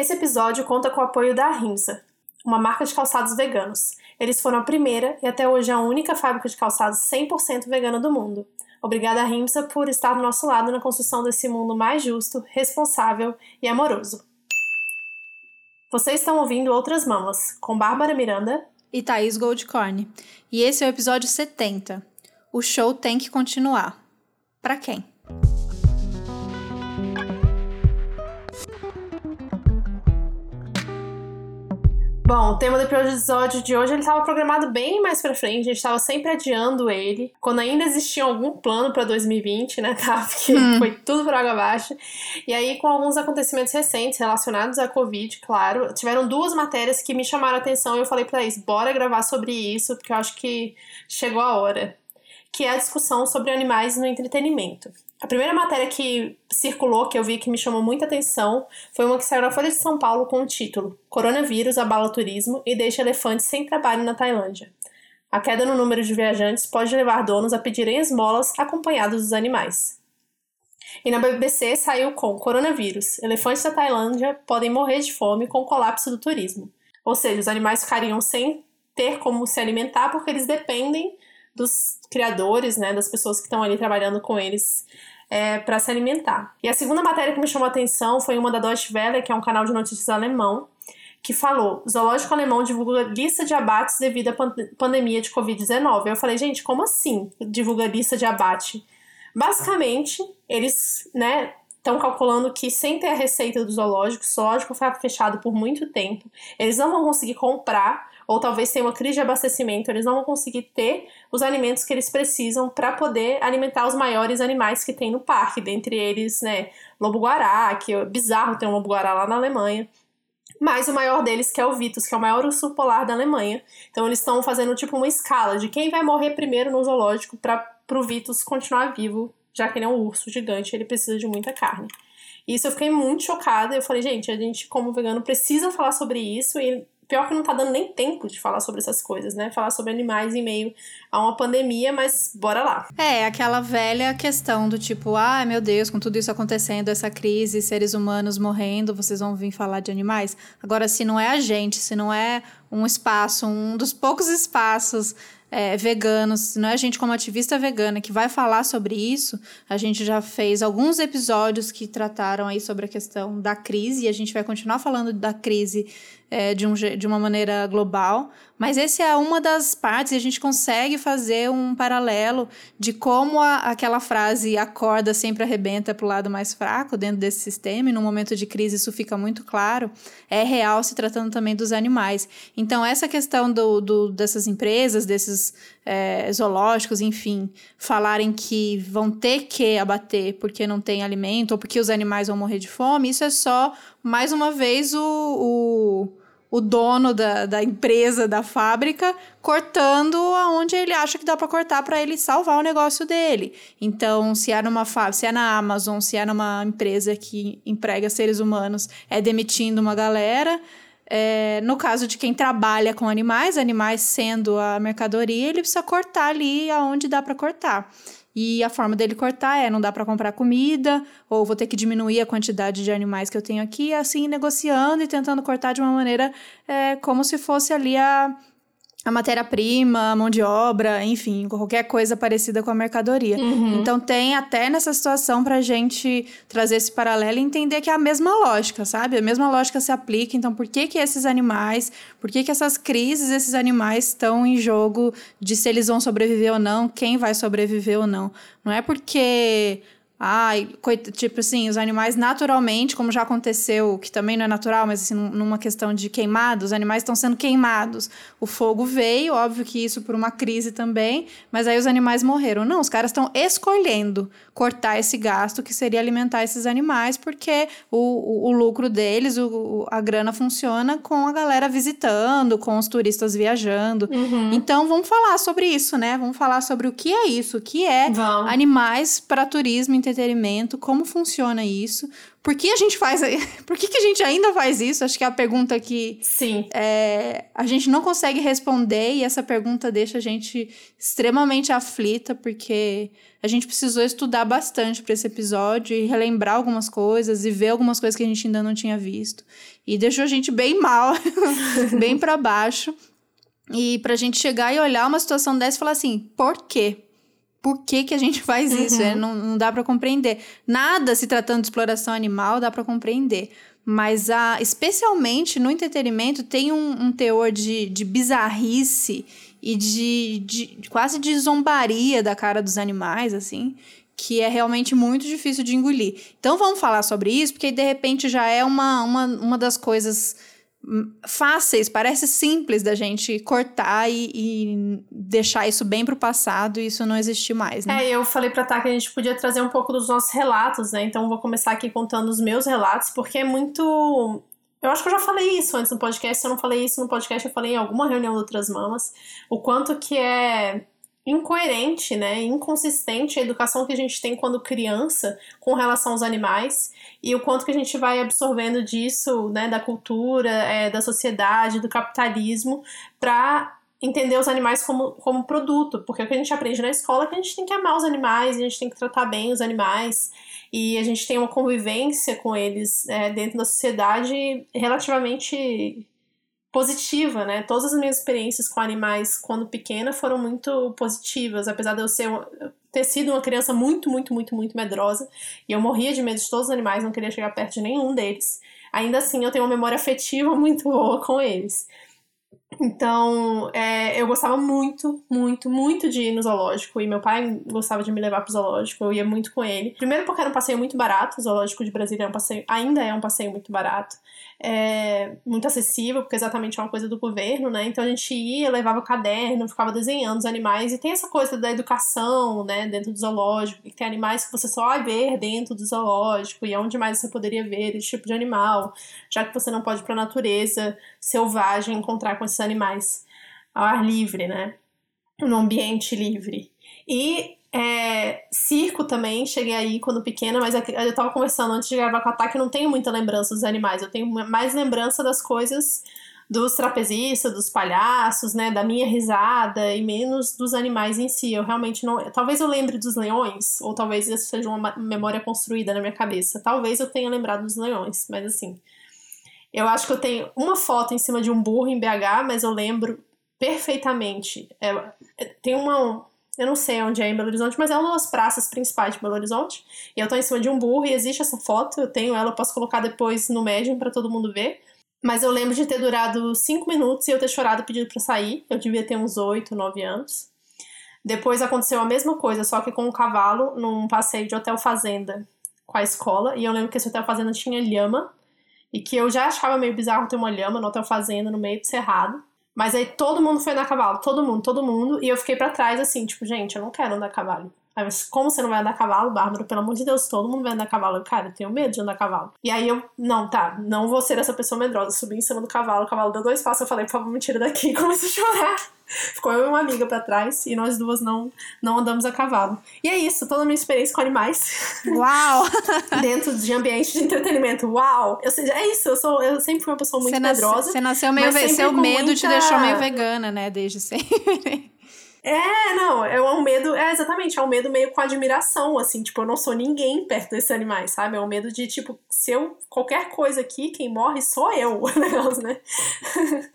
Esse episódio conta com o apoio da Rimsa, uma marca de calçados veganos. Eles foram a primeira e até hoje a única fábrica de calçados 100% vegana do mundo. Obrigada, Rimsa, por estar do nosso lado na construção desse mundo mais justo, responsável e amoroso. Vocês estão ouvindo Outras Mamas, com Bárbara Miranda e Thaís Goldcorn. E esse é o episódio 70. O show tem que continuar. Para quem? Bom, o tema do episódio de hoje ele estava programado bem mais para frente, a gente estava sempre adiando ele, quando ainda existia algum plano para 2020, né, tá? Porque hum. foi tudo por água abaixo. E aí, com alguns acontecimentos recentes relacionados à Covid, claro, tiveram duas matérias que me chamaram a atenção e eu falei para eles, bora gravar sobre isso, porque eu acho que chegou a hora. Que é a discussão sobre animais no entretenimento. A primeira matéria que circulou, que eu vi que me chamou muita atenção, foi uma que saiu na Folha de São Paulo com o título Coronavírus abala turismo e deixa elefantes sem trabalho na Tailândia. A queda no número de viajantes pode levar donos a pedirem esmolas acompanhados dos animais. E na BBC saiu com Coronavírus: Elefantes da Tailândia podem morrer de fome com o colapso do turismo. Ou seja, os animais ficariam sem ter como se alimentar porque eles dependem dos criadores, né, das pessoas que estão ali trabalhando com eles é, para se alimentar. E a segunda matéria que me chamou a atenção foi uma da Deutsche Welle, que é um canal de notícias alemão, que falou: zoológico alemão divulga lista de abates devido à pandemia de Covid-19. Eu falei, gente, como assim divulga lista de abate? Basicamente, eles, né, estão calculando que sem ter a receita do zoológico, o zoológico foi fechado por muito tempo, eles não vão conseguir comprar ou talvez tenha uma crise de abastecimento, eles não vão conseguir ter os alimentos que eles precisam para poder alimentar os maiores animais que tem no parque, dentre eles, né, lobo-guará, que é bizarro ter um lobo-guará lá na Alemanha. Mas o maior deles, que é o Vitus, que é o maior urso polar da Alemanha. Então eles estão fazendo tipo uma escala de quem vai morrer primeiro no zoológico para o Vitus continuar vivo, já que ele é um urso gigante, ele precisa de muita carne. Isso eu fiquei muito chocada. Eu falei, gente, a gente, como vegano, precisa falar sobre isso. E pior que não tá dando nem tempo de falar sobre essas coisas, né? Falar sobre animais em meio a uma pandemia, mas bora lá. É, aquela velha questão do tipo, ah, meu Deus, com tudo isso acontecendo, essa crise, seres humanos morrendo, vocês vão vir falar de animais? Agora, se não é a gente, se não é um espaço, um dos poucos espaços é, veganos, não é a gente como ativista vegana que vai falar sobre isso. A gente já fez alguns episódios que trataram aí sobre a questão da crise e a gente vai continuar falando da crise é, de, um, de uma maneira global, mas esse é uma das partes a gente consegue fazer um paralelo de como a, aquela frase a corda sempre arrebenta para o lado mais fraco dentro desse sistema, e no momento de crise isso fica muito claro, é real se tratando também dos animais. Então, essa questão do, do dessas empresas, desses é, zoológicos, enfim, falarem que vão ter que abater porque não tem alimento ou porque os animais vão morrer de fome, isso é só, mais uma vez, o, o o dono da, da empresa, da fábrica, cortando aonde ele acha que dá para cortar para ele salvar o negócio dele. Então, se é numa se é na Amazon, se é numa empresa que emprega seres humanos, é demitindo uma galera. É, no caso de quem trabalha com animais, animais sendo a mercadoria, ele precisa cortar ali aonde dá para cortar. E a forma dele cortar é: não dá para comprar comida, ou vou ter que diminuir a quantidade de animais que eu tenho aqui, assim, negociando e tentando cortar de uma maneira é, como se fosse ali a, a matéria-prima, a mão de obra, enfim, qualquer coisa parecida com a mercadoria. Uhum. Então tem até nessa situação para gente trazer esse paralelo e entender que é a mesma lógica, sabe? A mesma lógica se aplica. Então, por que que esses animais, por que que essas crises, esses animais estão em jogo de se eles vão sobreviver ou não, quem vai sobreviver ou não? Não é porque Ai, tipo assim, os animais naturalmente, como já aconteceu, que também não é natural, mas assim, numa questão de queimado, os animais estão sendo queimados. O fogo veio, óbvio que isso por uma crise também, mas aí os animais morreram. Não, os caras estão escolhendo cortar esse gasto que seria alimentar esses animais, porque o, o, o lucro deles, o, a grana funciona com a galera visitando, com os turistas viajando. Uhum. Então vamos falar sobre isso, né? Vamos falar sobre o que é isso, o que é Vão. animais para turismo, entretenimento, como funciona isso, por que a gente faz. Por que, que a gente ainda faz isso? Acho que é a pergunta que Sim. É, a gente não consegue responder e essa pergunta deixa a gente extremamente aflita, porque a gente precisou estudar bastante para esse episódio e relembrar algumas coisas e ver algumas coisas que a gente ainda não tinha visto. E deixou a gente bem mal, bem para baixo. E pra gente chegar e olhar uma situação dessa e falar assim: por quê? Por que, que a gente faz isso. É, uhum. não, não dá para compreender. Nada se tratando de exploração animal dá para compreender. Mas a, especialmente no entretenimento tem um, um teor de, de bizarrice e de, de, quase de zombaria da cara dos animais, assim, que é realmente muito difícil de engolir. Então vamos falar sobre isso, porque de repente já é uma, uma, uma das coisas fáceis, parece simples da gente cortar e, e, deixar isso bem pro passado e isso não existir mais, né? É, eu falei pra Tá que a gente podia trazer um pouco dos nossos relatos, né? Então vou começar aqui contando os meus relatos, porque é muito. Eu acho que eu já falei isso antes no podcast. Se eu não falei isso no podcast, eu falei em alguma reunião de outras mamas. O quanto que é incoerente, né, inconsistente a educação que a gente tem quando criança com relação aos animais e o quanto que a gente vai absorvendo disso, né, da cultura, é, da sociedade, do capitalismo, para entender os animais como, como produto, porque o que a gente aprende na escola é que a gente tem que amar os animais, a gente tem que tratar bem os animais, e a gente tem uma convivência com eles é, dentro da sociedade relativamente positiva, né? Todas as minhas experiências com animais quando pequena foram muito positivas, apesar de eu ser ter sido uma criança muito, muito, muito, muito medrosa e eu morria de medo de todos os animais, não queria chegar perto de nenhum deles. Ainda assim, eu tenho uma memória afetiva muito boa com eles. Então, é, eu gostava muito, muito, muito de ir no zoológico. E meu pai gostava de me levar pro zoológico. Eu ia muito com ele. Primeiro porque era um passeio muito barato. O zoológico de Brasília é um passeio, ainda é um passeio muito barato. É, muito acessível, porque exatamente é uma coisa do governo, né? Então a gente ia, levava o caderno, ficava desenhando os animais. E tem essa coisa da educação, né? Dentro do zoológico. Que tem animais que você só vai ver dentro do zoológico. E onde mais você poderia ver esse tipo de animal. Já que você não pode ir pra natureza selvagem encontrar com esses animais ao ar livre, né? No ambiente livre. E é, circo também, cheguei aí quando pequena, mas é eu tava conversando antes de gravar com a Taki, eu não tenho muita lembrança dos animais, eu tenho mais lembrança das coisas dos trapezistas, dos palhaços, né, da minha risada e menos dos animais em si. Eu realmente não, talvez eu lembre dos leões, ou talvez isso seja uma memória construída na minha cabeça. Talvez eu tenha lembrado dos leões, mas assim, eu acho que eu tenho uma foto em cima de um burro em BH, mas eu lembro perfeitamente. É, é, tem uma. Eu não sei onde é em Belo Horizonte, mas é uma das praças principais de Belo Horizonte. E eu tô em cima de um burro e existe essa foto. Eu tenho ela, eu posso colocar depois no Medium para todo mundo ver. Mas eu lembro de ter durado cinco minutos e eu ter chorado pedido para sair. Eu devia ter uns oito, nove anos. Depois aconteceu a mesma coisa, só que com um cavalo, num passeio de hotel fazenda com a escola. E eu lembro que esse hotel fazenda tinha lhama. E que eu já achava meio bizarro ter uma lhama no hotel fazenda, no meio do cerrado. Mas aí todo mundo foi andar a cavalo, todo mundo, todo mundo. E eu fiquei para trás assim, tipo, gente, eu não quero andar a cavalo. Aí, mas como você não vai andar a cavalo, Bárbara? Pelo amor de Deus, todo mundo vai andar a cavalo. Eu, cara, eu tenho medo de andar a cavalo. E aí eu, não, tá, não vou ser essa pessoa medrosa. Subi em cima do cavalo, o cavalo deu dois passos, eu falei, por favor, me tira daqui. E comecei a chorar. Ficou eu e uma amiga para trás e nós duas não, não andamos a cavalo. E é isso, toda a minha experiência com animais. Uau! dentro de ambiente de entretenimento. Uau! Eu, é isso, eu, sou, eu sempre fui uma pessoa muito medrosa. Você nasceu meio. Seu medo muita... te deixou meio vegana, né? Desde sempre. É, não, é um medo, é exatamente, é um medo meio com admiração, assim, tipo, eu não sou ninguém perto desses animais, sabe? É um medo de, tipo, se eu, qualquer coisa aqui, quem morre sou eu, negócio, né?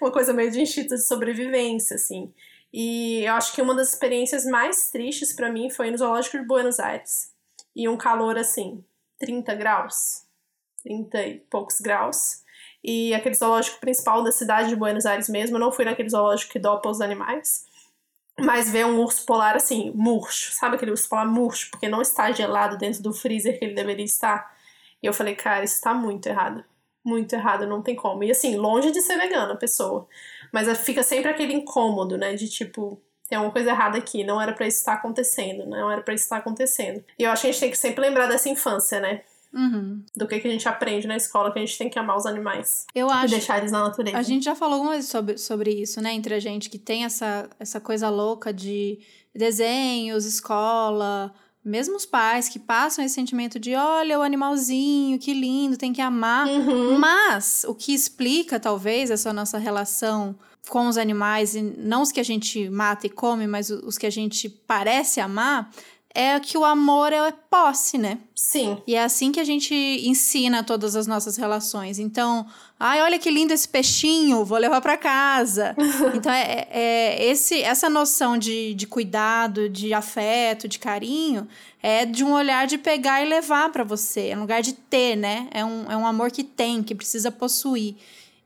uma coisa meio de instinto de sobrevivência, assim. E eu acho que uma das experiências mais tristes para mim foi no Zoológico de Buenos Aires. E um calor, assim, 30 graus, 30 e poucos graus. E aquele zoológico principal da cidade de Buenos Aires mesmo, eu não fui naquele zoológico que dopa os animais mas ver um urso polar assim, murcho, sabe aquele urso polar murcho, porque não está gelado dentro do freezer que ele deveria estar. E eu falei, cara, isso tá muito errado. Muito errado, não tem como. E assim, longe de ser vegana a pessoa. Mas fica sempre aquele incômodo, né? De tipo, tem alguma coisa errada aqui, não era para isso estar acontecendo, não era para isso estar acontecendo. E eu acho que a gente tem que sempre lembrar dessa infância, né? Uhum. Do que, que a gente aprende na escola, que a gente tem que amar os animais. Eu acho. E deixar eles na natureza. A gente já falou algumas vezes sobre, sobre isso, né? Entre a gente que tem essa, essa coisa louca de desenhos, escola, mesmo os pais que passam esse sentimento de olha o animalzinho, que lindo, tem que amar. Uhum. Mas o que explica, talvez, essa nossa relação com os animais, e não os que a gente mata e come, mas os que a gente parece amar, é que o amor é posse, né? Sim. E é assim que a gente ensina todas as nossas relações. Então, ai, olha que lindo esse peixinho, vou levar para casa. então, é, é, esse, essa noção de, de cuidado, de afeto, de carinho, é de um olhar de pegar e levar para você. É um lugar de ter, né? É um, é um amor que tem, que precisa possuir.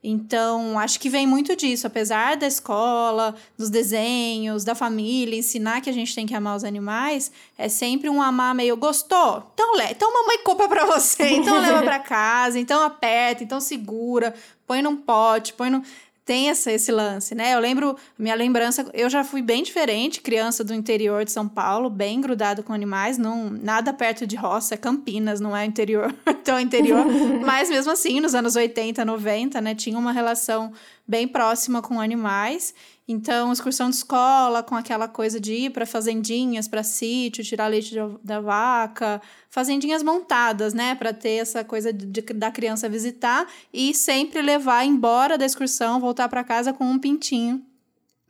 Então, acho que vem muito disso, apesar da escola, dos desenhos, da família, ensinar que a gente tem que amar os animais, é sempre um amar meio gostou. Então, le então mamãe compra para você, então leva para casa, então aperta, então segura, põe num pote, põe no tem essa, esse lance, né? Eu lembro, minha lembrança, eu já fui bem diferente, criança do interior de São Paulo, bem grudado com animais, não nada perto de roça, Campinas, não é interior, tão interior, mas mesmo assim, nos anos 80, 90, né, tinha uma relação bem próxima com animais. Então, excursão de escola, com aquela coisa de ir para fazendinhas, para sítio, tirar leite de, da vaca, fazendinhas montadas, né, para ter essa coisa de, de, da criança visitar e sempre levar embora da excursão, voltar para casa com um pintinho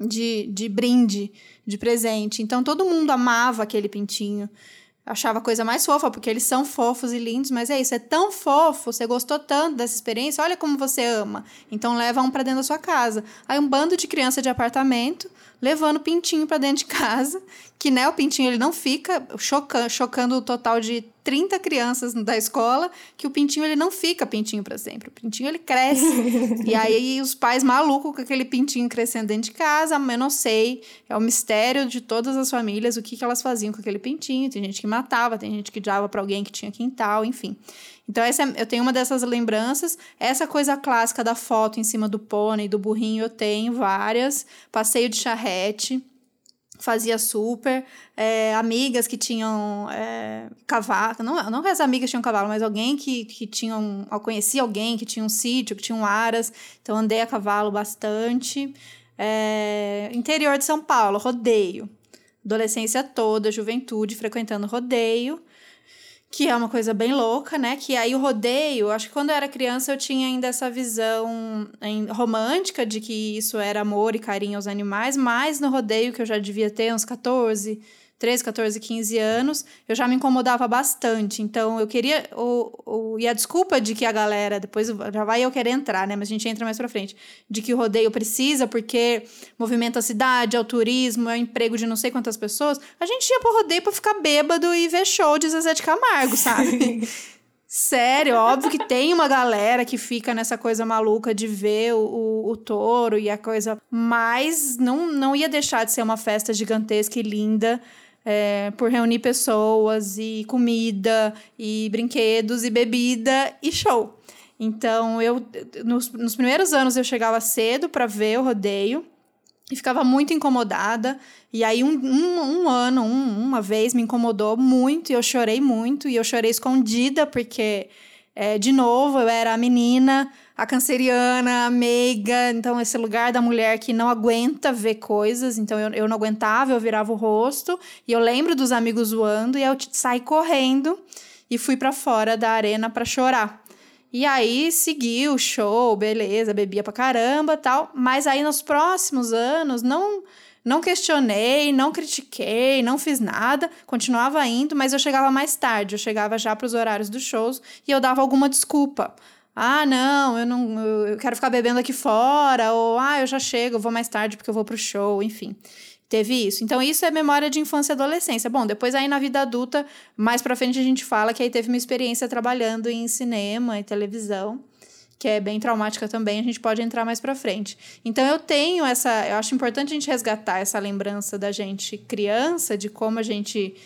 de, de brinde, de presente. Então, todo mundo amava aquele pintinho achava a coisa mais fofa, porque eles são fofos e lindos, mas é isso, é tão fofo, você gostou tanto dessa experiência, olha como você ama. Então leva um para dentro da sua casa. Aí um bando de criança de apartamento levando o pintinho para dentro de casa, que né, o pintinho ele não fica chocando, chocando o total de 30 crianças da escola, que o pintinho ele não fica pintinho para sempre. O pintinho ele cresce. e aí os pais malucos com aquele pintinho crescendo dentro de casa, eu não sei, é o mistério de todas as famílias o que, que elas faziam com aquele pintinho. Tem gente que matava, tem gente que dava para alguém que tinha quintal, enfim. Então, essa, é, eu tenho uma dessas lembranças. Essa coisa clássica da foto em cima do pônei, do burrinho, eu tenho várias. Passeio de charrete, fazia super. É, amigas que tinham é, cavalo. Não, não que as amigas tinham cavalo, mas alguém que, que tinham. Eu conheci alguém que tinha um sítio, que tinha um aras. Então, andei a cavalo bastante. É, interior de São Paulo, rodeio. Adolescência toda, juventude, frequentando rodeio que é uma coisa bem louca, né? Que aí o rodeio, acho que quando eu era criança eu tinha ainda essa visão romântica de que isso era amor e carinho aos animais, mas no rodeio que eu já devia ter uns 14, 13, 14, 15 anos, eu já me incomodava bastante. Então, eu queria. O, o, e a desculpa de que a galera, depois já vai eu querer entrar, né? Mas a gente entra mais pra frente. De que o rodeio precisa, porque movimenta a cidade, é o turismo, é o emprego de não sei quantas pessoas. A gente ia pro rodeio pra ficar bêbado e ver show de Zezé de Camargo, sabe? Sério, óbvio que tem uma galera que fica nessa coisa maluca de ver o, o, o, touro e a coisa, mas não, não ia deixar de ser uma festa gigantesca e linda é, por reunir pessoas e comida e brinquedos e bebida e show. Então, eu nos, nos primeiros anos eu chegava cedo para ver o rodeio e ficava muito incomodada. E aí, um, um, um ano, um, uma vez, me incomodou muito e eu chorei muito. E eu chorei escondida, porque, é, de novo, eu era a menina a canceriana, a meiga, então esse lugar da mulher que não aguenta ver coisas, então eu, eu não aguentava, eu virava o rosto, e eu lembro dos amigos zoando, e eu saí correndo e fui para fora da arena para chorar. E aí segui o show, beleza, bebia pra caramba tal, mas aí nos próximos anos não não questionei, não critiquei, não fiz nada, continuava indo, mas eu chegava mais tarde, eu chegava já para os horários dos shows e eu dava alguma desculpa. Ah, não, eu não eu quero ficar bebendo aqui fora, ou ah, eu já chego, vou mais tarde porque eu vou pro show, enfim. Teve isso. Então, isso é memória de infância e adolescência. Bom, depois aí na vida adulta, mais pra frente a gente fala que aí teve uma experiência trabalhando em cinema e televisão, que é bem traumática também, a gente pode entrar mais pra frente. Então, eu tenho essa. Eu acho importante a gente resgatar essa lembrança da gente criança, de como a gente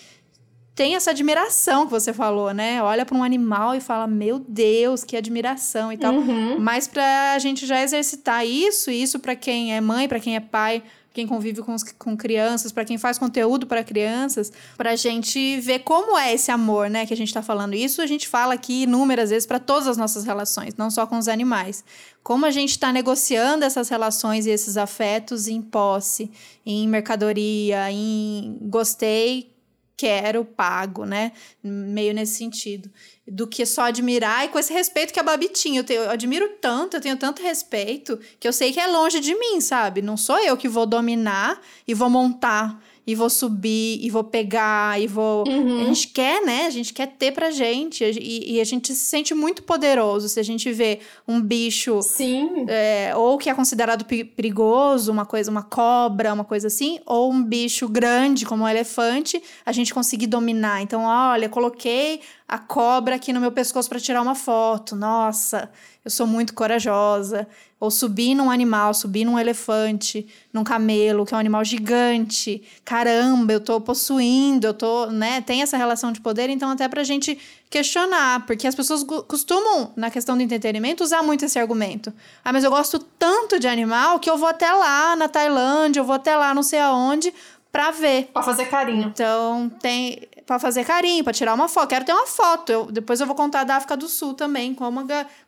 tem essa admiração que você falou, né? Olha para um animal e fala, meu Deus, que admiração e tal. Uhum. Mas para a gente já exercitar isso, e isso para quem é mãe, para quem é pai, quem convive com, os, com crianças, para quem faz conteúdo para crianças, para a gente ver como é esse amor, né, que a gente está falando. Isso a gente fala aqui inúmeras vezes para todas as nossas relações, não só com os animais. Como a gente está negociando essas relações e esses afetos em posse, em mercadoria, em gostei, quero, pago, né? Meio nesse sentido. Do que só admirar e com esse respeito que a Babi tinha. Eu, tenho, eu admiro tanto, eu tenho tanto respeito, que eu sei que é longe de mim, sabe? Não sou eu que vou dominar e vou montar e vou subir, e vou pegar, e vou. Uhum. A gente quer, né? A gente quer ter pra gente. E, e, a gente se sente muito poderoso se a gente vê um bicho. Sim. É, ou que é considerado perigoso, uma coisa, uma cobra, uma coisa assim, ou um bicho grande, como um elefante, a gente conseguir dominar. Então, olha, coloquei a cobra aqui no meu pescoço para tirar uma foto. Nossa, eu sou muito corajosa. Ou subir num animal, subir num elefante, num camelo, que é um animal gigante. Caramba, eu tô possuindo, eu tô, né? Tem essa relação de poder, então até pra gente questionar, porque as pessoas costumam, na questão do entretenimento, usar muito esse argumento. Ah, mas eu gosto tanto de animal que eu vou até lá na Tailândia, eu vou até lá não sei aonde pra ver. Pra fazer carinho. Então, tem para fazer carinho, para tirar uma foto. Quero ter uma foto. Eu, depois eu vou contar da África do Sul também, como,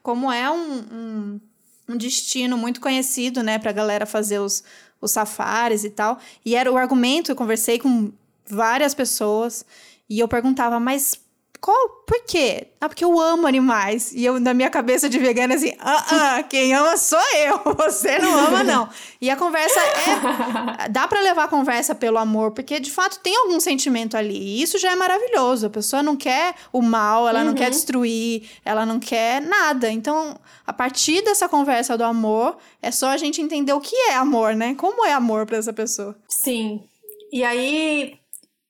como é um, um um destino muito conhecido, né, pra galera fazer os, os safaris e tal. E era o argumento, eu conversei com várias pessoas e eu perguntava, mas qual? Por quê? Ah, porque eu amo animais. E eu, na minha cabeça de vegana, assim, ah, ah, quem ama sou eu, você não ama, não. E a conversa é. Dá para levar a conversa pelo amor, porque de fato tem algum sentimento ali. E isso já é maravilhoso. A pessoa não quer o mal, ela uhum. não quer uhum. destruir, ela não quer nada. Então, a partir dessa conversa do amor, é só a gente entender o que é amor, né? Como é amor para essa pessoa. Sim. E aí,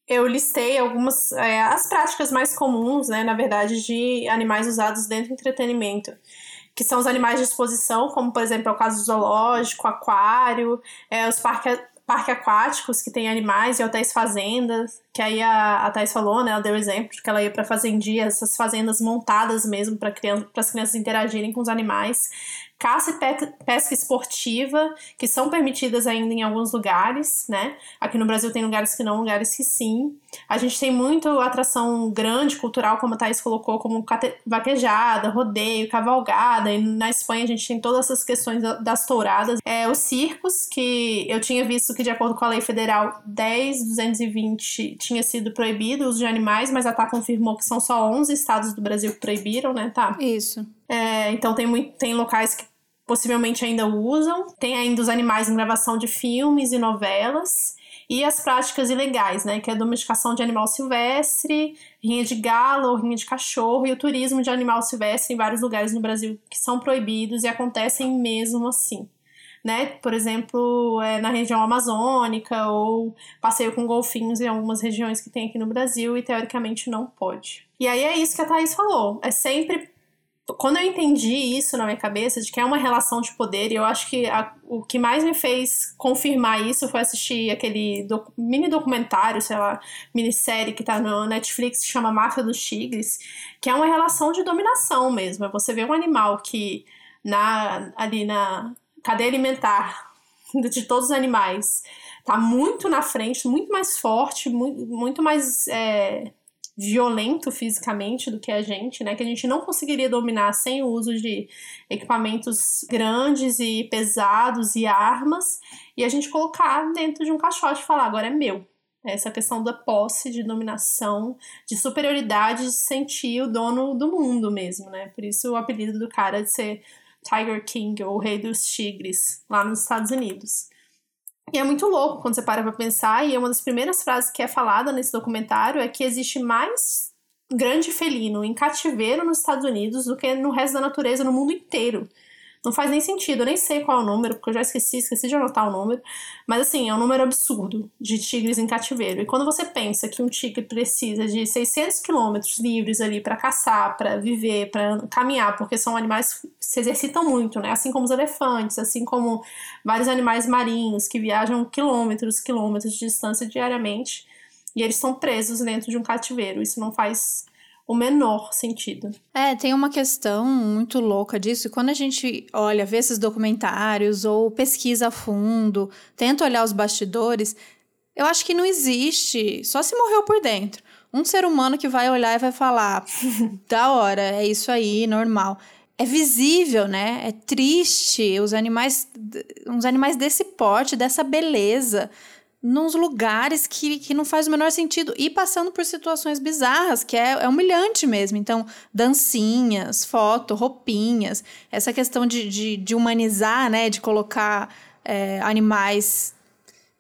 eu listei algumas é, as práticas mais comuns, né, na verdade, de animais usados dentro do entretenimento, que são os animais de exposição, como por exemplo é o caso zoológico, aquário, é, os parques parque aquáticos que tem animais e hotéis fazendas, que aí a, a Thais falou, né? Ela deu exemplo de que ela ia para fazendia, essas fazendas montadas mesmo para criança, as crianças interagirem com os animais caça e pesca esportiva, que são permitidas ainda em alguns lugares, né? Aqui no Brasil tem lugares que não, lugares que sim. A gente tem muito atração grande, cultural, como a Thaís colocou, como vaquejada, rodeio, cavalgada. E na Espanha a gente tem todas essas questões das touradas. É, os circos, que eu tinha visto que, de acordo com a lei federal 10.220, tinha sido proibido o uso de animais, mas a TAC confirmou que são só 11 estados do Brasil que proibiram, né, tá? Isso. É, então tem, muito, tem locais que possivelmente ainda usam. Tem ainda os animais em gravação de filmes e novelas. E as práticas ilegais, né? Que é a domesticação de animal silvestre, rinha de galo ou rinha de cachorro, e o turismo de animal silvestre em vários lugares no Brasil que são proibidos e acontecem mesmo assim. Né? Por exemplo, é, na região amazônica, ou passeio com golfinhos em algumas regiões que tem aqui no Brasil, e teoricamente não pode. E aí é isso que a Thaís falou. É sempre quando eu entendi isso na minha cabeça, de que é uma relação de poder, e eu acho que a, o que mais me fez confirmar isso foi assistir aquele mini documentário, sei lá, minissérie que tá no Netflix, que chama Máfia dos Tigres, que é uma relação de dominação mesmo. É você vê um animal que na, ali na cadeia alimentar de todos os animais tá muito na frente, muito mais forte, muito, muito mais. É, violento fisicamente do que a gente, né? Que a gente não conseguiria dominar sem o uso de equipamentos grandes e pesados e armas, e a gente colocar dentro de um caixote e falar, agora é meu. Essa questão da posse, de dominação, de superioridade, de sentir o dono do mundo mesmo, né? Por isso o apelido do cara de ser Tiger King, ou Rei dos Tigres, lá nos Estados Unidos. E é muito louco quando você para pra pensar, e é uma das primeiras frases que é falada nesse documentário é que existe mais grande felino em cativeiro nos Estados Unidos do que no resto da natureza no mundo inteiro. Não faz nem sentido, eu nem sei qual é o número, porque eu já esqueci, esqueci de anotar o número. Mas assim, é um número absurdo de tigres em cativeiro. E quando você pensa que um tigre precisa de 600 quilômetros livres ali para caçar, para viver, para caminhar, porque são animais que se exercitam muito, né? Assim como os elefantes, assim como vários animais marinhos que viajam quilômetros, quilômetros de distância diariamente. E eles são presos dentro de um cativeiro. Isso não faz o menor sentido. É, tem uma questão muito louca disso. Quando a gente olha, vê esses documentários ou pesquisa a fundo, tenta olhar os bastidores, eu acho que não existe, só se morreu por dentro. Um ser humano que vai olhar e vai falar: da hora, é isso aí, normal. É visível, né? É triste. Os animais, uns animais desse porte, dessa beleza nos lugares que, que não faz o menor sentido e passando por situações bizarras, que é, é humilhante mesmo. Então, dancinhas, foto, roupinhas, essa questão de, de, de humanizar, né, de colocar é, animais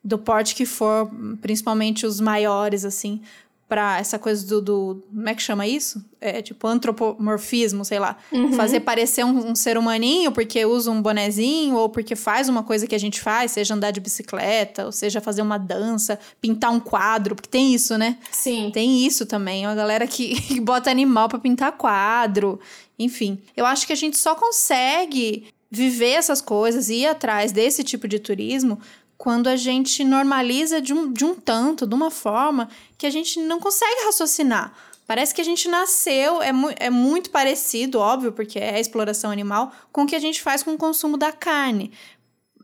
do porte que for, principalmente os maiores, assim, para essa coisa do, do, Como é que chama isso? É tipo antropomorfismo, sei lá. Uhum. Fazer parecer um, um, ser humaninho porque usa um bonezinho ou porque faz uma coisa que a gente faz, seja andar de bicicleta, ou seja fazer uma dança, pintar um quadro, porque tem isso, né? Sim. Tem isso também. É uma galera que, que bota animal para pintar quadro. Enfim, eu acho que a gente só consegue viver essas coisas e ir atrás desse tipo de turismo quando a gente normaliza de um, de um tanto, de uma forma que a gente não consegue raciocinar. Parece que a gente nasceu, é, mu é muito parecido, óbvio, porque é exploração animal, com o que a gente faz com o consumo da carne.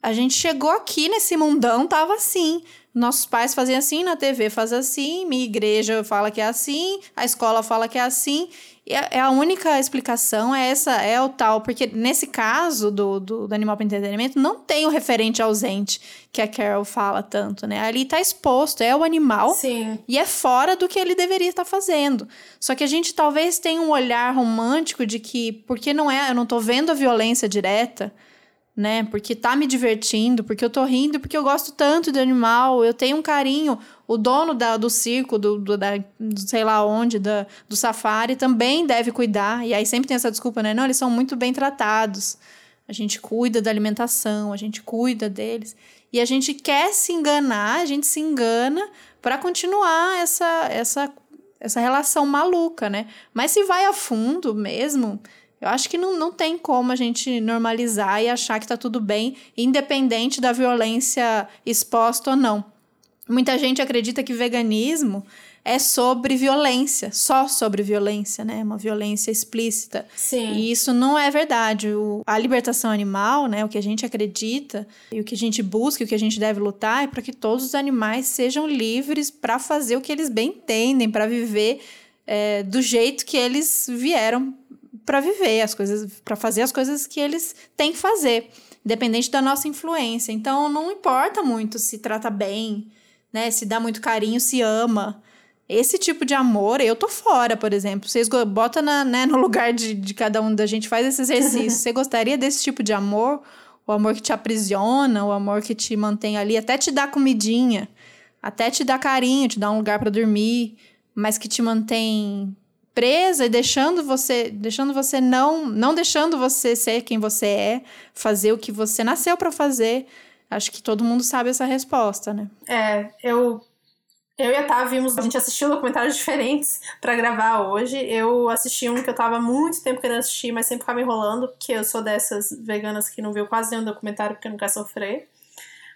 A gente chegou aqui nesse mundão, tava assim. Nossos pais faziam assim, na TV faz assim, minha igreja fala que é assim, a escola fala que é assim. É, é a única explicação é essa, é o tal, porque nesse caso do, do, do animal para entretenimento, não tem o referente ausente que a Carol fala tanto, né? Ali tá exposto, é o animal Sim. e é fora do que ele deveria estar fazendo. Só que a gente talvez tenha um olhar romântico de que, porque não é, eu não tô vendo a violência direta, né? Porque tá me divertindo, porque eu tô rindo, porque eu gosto tanto do animal, eu tenho um carinho. O dono da, do circo, do, do, da, do sei lá onde, da, do safari, também deve cuidar. E aí sempre tem essa desculpa, né? Não, eles são muito bem tratados. A gente cuida da alimentação, a gente cuida deles. E a gente quer se enganar, a gente se engana para continuar essa, essa, essa relação maluca, né? Mas se vai a fundo mesmo, eu acho que não, não tem como a gente normalizar e achar que tá tudo bem, independente da violência exposta ou não. Muita gente acredita que veganismo é sobre violência, só sobre violência, né? Uma violência explícita. Sim. E isso não é verdade. O, a libertação animal, né? O que a gente acredita e o que a gente busca, e o que a gente deve lutar é para que todos os animais sejam livres para fazer o que eles bem entendem, para viver é, do jeito que eles vieram para viver as coisas, para fazer as coisas que eles têm que fazer, independente da nossa influência. Então não importa muito se trata bem, né? Se dá muito carinho, se ama. Esse tipo de amor, eu tô fora, por exemplo. Vocês botam na, né, no lugar de, de cada um da gente, faz esse exercício. Você gostaria desse tipo de amor? O amor que te aprisiona, o amor que te mantém ali, até te dá comidinha, até te dá carinho, te dá um lugar para dormir, mas que te mantém presa e deixando você, deixando você não, não deixando você ser quem você é, fazer o que você nasceu para fazer. Acho que todo mundo sabe essa resposta, né? É, eu eu e a Tá vimos, a gente assistiu documentários diferentes para gravar hoje. Eu assisti um que eu tava muito tempo querendo assistir, mas sempre ficava enrolando, porque eu sou dessas veganas que não viu quase nenhum documentário porque não quer sofrer.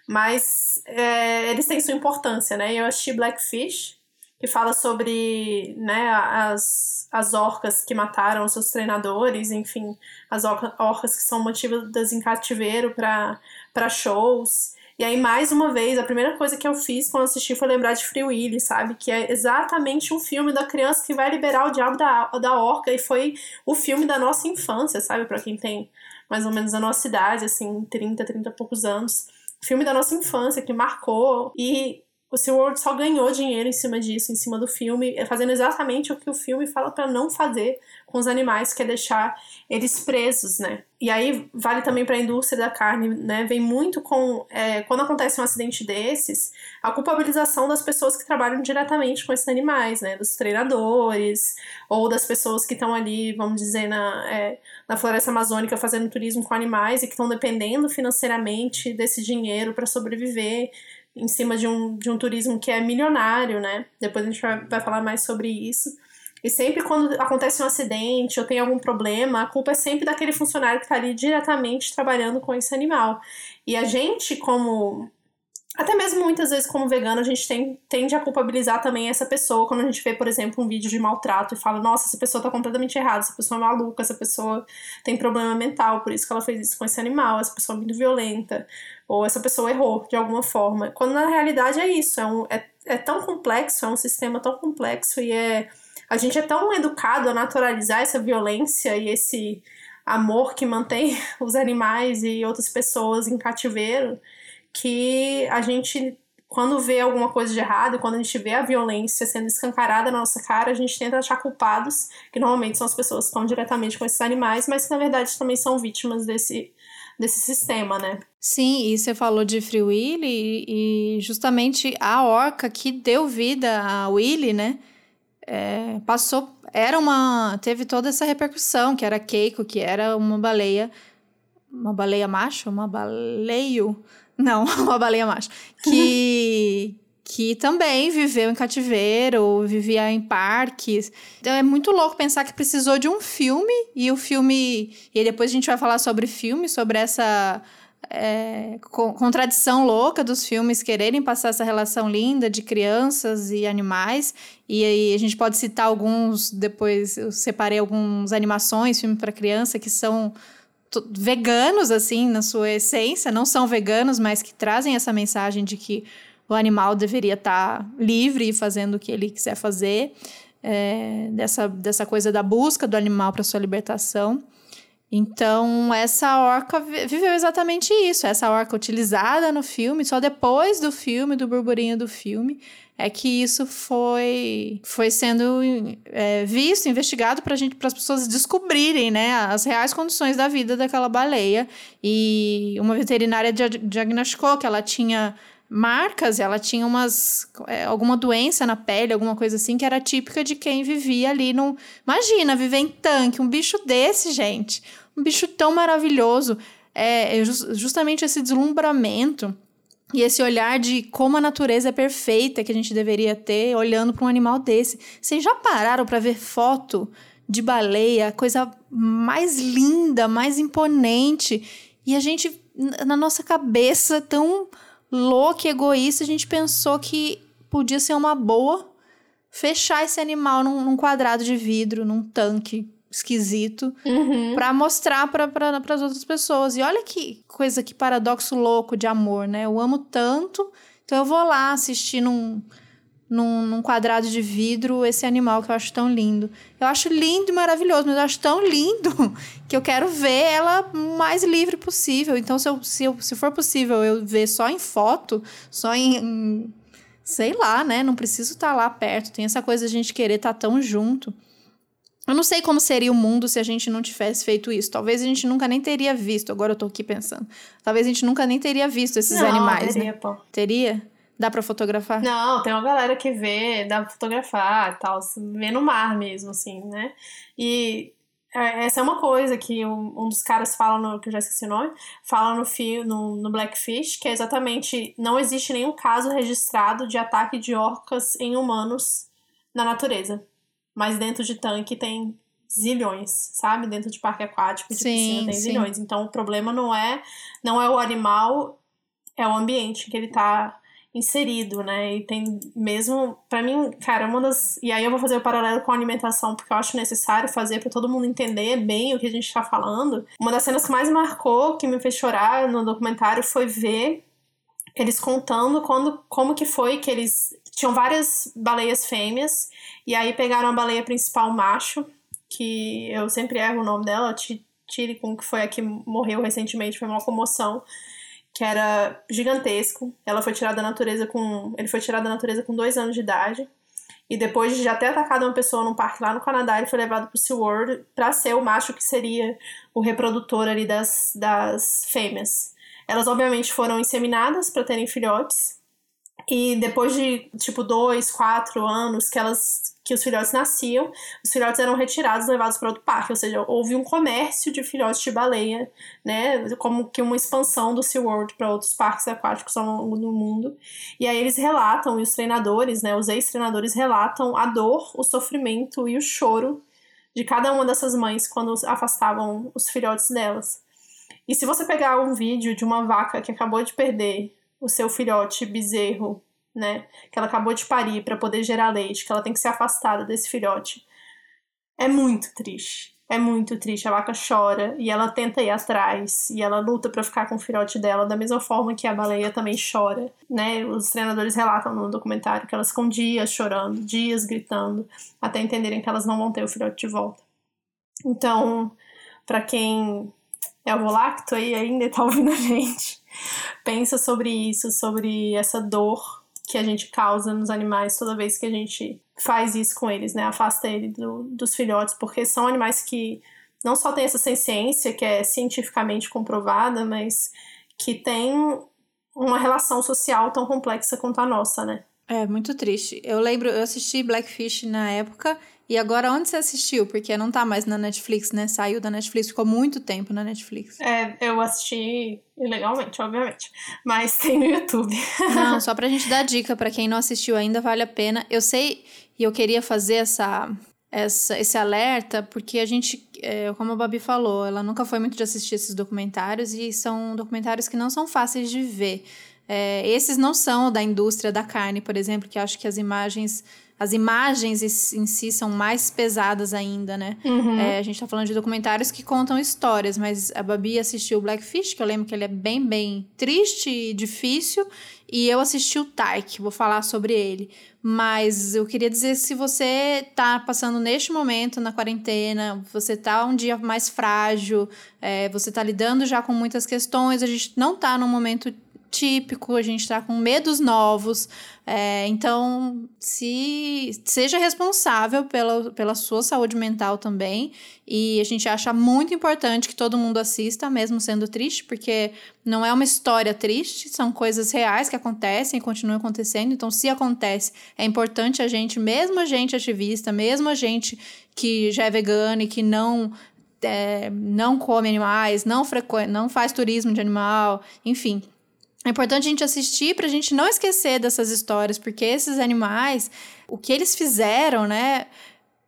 Mas é, eles têm sua importância, né? Eu assisti Blackfish, que fala sobre né, as, as orcas que mataram seus treinadores, enfim, as orcas que são mantidas em cativeiro para shows. E aí, mais uma vez, a primeira coisa que eu fiz quando assisti foi lembrar de Free Willy, sabe? Que é exatamente um filme da criança que vai liberar o diabo da, da orca. E foi o filme da nossa infância, sabe? Para quem tem mais ou menos a nossa idade, assim, 30, 30 e poucos anos. Filme da nossa infância que marcou. E o SeaWorld só ganhou dinheiro em cima disso, em cima do filme, fazendo exatamente o que o filme fala para não fazer com os animais, que é deixar eles presos, né? E aí vale também para a indústria da carne, né? Vem muito com é, quando acontece um acidente desses, a culpabilização das pessoas que trabalham diretamente com esses animais, né? Dos treinadores ou das pessoas que estão ali, vamos dizer, na, é, na floresta amazônica fazendo turismo com animais e que estão dependendo financeiramente desse dinheiro para sobreviver em cima de um, de um turismo que é milionário, né? Depois a gente vai, vai falar mais sobre isso. E sempre quando acontece um acidente ou tem algum problema, a culpa é sempre daquele funcionário que está ali diretamente trabalhando com esse animal. E a gente, como até mesmo muitas vezes, como vegano, a gente tem, tende a culpabilizar também essa pessoa quando a gente vê, por exemplo, um vídeo de maltrato e fala: nossa, essa pessoa tá completamente errada, essa pessoa é maluca, essa pessoa tem problema mental, por isso que ela fez isso com esse animal, essa pessoa é muito violenta, ou essa pessoa errou de alguma forma. Quando na realidade é isso, é, um, é, é tão complexo, é um sistema tão complexo e é. A gente é tão educado a naturalizar essa violência e esse amor que mantém os animais e outras pessoas em cativeiro que a gente quando vê alguma coisa de errado, quando a gente vê a violência sendo escancarada na nossa cara, a gente tenta achar culpados, que normalmente são as pessoas que estão diretamente com esses animais, mas que na verdade também são vítimas desse, desse sistema, né? Sim, e você falou de Free Willy e justamente a orca que deu vida a Willy, né? É, passou, era uma, teve toda essa repercussão, que era Keiko, que era uma baleia, uma baleia macho, uma baleio, não, uma baleia macho, que que também viveu em cativeiro, vivia em parques. Então é muito louco pensar que precisou de um filme e o filme. E depois a gente vai falar sobre filme, sobre essa é, contradição louca dos filmes quererem passar essa relação linda de crianças e animais. E aí a gente pode citar alguns, depois eu separei algumas animações, filmes para criança, que são veganos, assim, na sua essência, não são veganos, mas que trazem essa mensagem de que o animal deveria estar tá livre e fazendo o que ele quiser fazer, é, dessa, dessa coisa da busca do animal para sua libertação. Então, essa orca viveu exatamente isso. Essa orca utilizada no filme, só depois do filme, do burburinho do filme, é que isso foi, foi sendo é, visto, investigado para as pessoas descobrirem né, as reais condições da vida daquela baleia. E uma veterinária diagnosticou que ela tinha marcas, ela tinha umas é, alguma doença na pele, alguma coisa assim que era típica de quem vivia ali no, imagina, viver em tanque, um bicho desse, gente, um bicho tão maravilhoso, é, é justamente esse deslumbramento e esse olhar de como a natureza é perfeita que a gente deveria ter olhando para um animal desse. Vocês já pararam para ver foto de baleia, coisa mais linda, mais imponente, e a gente na nossa cabeça tão louca e egoísta, a gente pensou que podia ser uma boa fechar esse animal num, num quadrado de vidro, num tanque esquisito, uhum. para mostrar para as outras pessoas. E olha que coisa, que paradoxo louco de amor, né? Eu amo tanto, então eu vou lá assistir num num, num, quadrado de vidro esse animal que eu acho tão lindo. Eu acho lindo e maravilhoso, mas eu acho tão lindo que eu quero ver ela o mais livre possível. Então, se, eu, se, eu, se for possível eu ver só em foto, só em, em sei lá, né? Não preciso estar lá perto. Tem essa coisa de a gente querer estar tão junto. Eu não sei como seria o mundo se a gente não tivesse feito isso. Talvez a gente nunca nem teria visto. Agora eu tô aqui pensando. Talvez a gente nunca nem teria visto esses não, animais, teria, né? Pô. Teria? Dá para fotografar? Não, tem uma galera que vê, dá pra fotografar e tal, vê no mar mesmo, assim, né? E é, essa é uma coisa que um, um dos caras fala no, que eu já esqueci o nome, fala no, fio, no, no Blackfish, que é exatamente, não existe nenhum caso registrado de ataque de orcas em humanos na natureza. Mas dentro de tanque tem zilhões, sabe? Dentro de parque aquático, de sim, piscina tem sim. zilhões. Então o problema não é, não é o animal, é o ambiente que ele tá inserido, né? E tem mesmo, para mim, cara, uma das. E aí eu vou fazer o paralelo com a alimentação, porque eu acho necessário fazer para todo mundo entender bem o que a gente tá falando. Uma das cenas que mais marcou, que me fez chorar no documentário, foi ver eles contando quando, como que foi que eles. Tinham várias baleias fêmeas, e aí pegaram a baleia principal macho, que eu sempre erro o nome dela, Tiricum, que foi a que morreu recentemente, foi uma comoção que era gigantesco. Ela foi tirada da natureza com. Ele foi tirado da natureza com dois anos de idade. E depois de já ter atacado uma pessoa num parque lá no Canadá, ele foi levado pro SeaWorld para ser o macho que seria o reprodutor ali das, das fêmeas. Elas obviamente foram inseminadas para terem filhotes. E depois de tipo dois, quatro anos que elas que os filhotes nasciam, os filhotes eram retirados, levados para outro parque, ou seja, houve um comércio de filhotes de baleia, né, como que uma expansão do SeaWorld para outros parques aquáticos no mundo. E aí eles relatam, e os treinadores, né, os ex-treinadores relatam a dor, o sofrimento e o choro de cada uma dessas mães quando afastavam os filhotes delas. E se você pegar um vídeo de uma vaca que acabou de perder o seu filhote bezerro né? Que ela acabou de parir para poder gerar leite, que ela tem que ser afastada desse filhote. É muito triste. É muito triste. A vaca chora e ela tenta ir atrás e ela luta para ficar com o filhote dela, da mesma forma que a baleia também chora, né? Os treinadores relatam no documentário que elas ficam dias chorando, dias gritando, até entenderem que elas não vão ter o filhote de volta. Então, para quem é o volacto aí ainda tá ouvindo a gente, pensa sobre isso, sobre essa dor que a gente causa nos animais toda vez que a gente faz isso com eles, né? Afasta ele do, dos filhotes, porque são animais que não só têm essa ciência que é cientificamente comprovada, mas que tem uma relação social tão complexa quanto a nossa, né? É, muito triste. Eu lembro, eu assisti Blackfish na época e agora onde você assistiu? Porque não tá mais na Netflix, né? Saiu da Netflix, ficou muito tempo na Netflix. É, eu assisti ilegalmente, obviamente. Mas tem no YouTube. Não, só pra gente dar dica para quem não assistiu ainda, vale a pena. Eu sei, e eu queria fazer essa, essa, esse alerta, porque a gente, é, como a Babi falou, ela nunca foi muito de assistir esses documentários e são documentários que não são fáceis de ver. É, esses não são da indústria da carne, por exemplo, que acho que as imagens as imagens em si são mais pesadas ainda, né? Uhum. É, a gente tá falando de documentários que contam histórias, mas a Babi assistiu o Blackfish, que eu lembro que ele é bem, bem triste e difícil, e eu assisti o Tyke, vou falar sobre ele. Mas eu queria dizer se você tá passando neste momento na quarentena, você tá um dia mais frágil, é, você tá lidando já com muitas questões, a gente não tá num momento típico, a gente está com medos novos. É, então, se seja responsável pela, pela sua saúde mental também. E a gente acha muito importante que todo mundo assista, mesmo sendo triste, porque não é uma história triste, são coisas reais que acontecem e continuam acontecendo. Então, se acontece, é importante a gente, mesmo a gente ativista, mesmo a gente que já é vegano e que não é, não come animais, não, frequ... não faz turismo de animal, enfim, é importante a gente assistir para a gente não esquecer dessas histórias, porque esses animais, o que eles fizeram, né?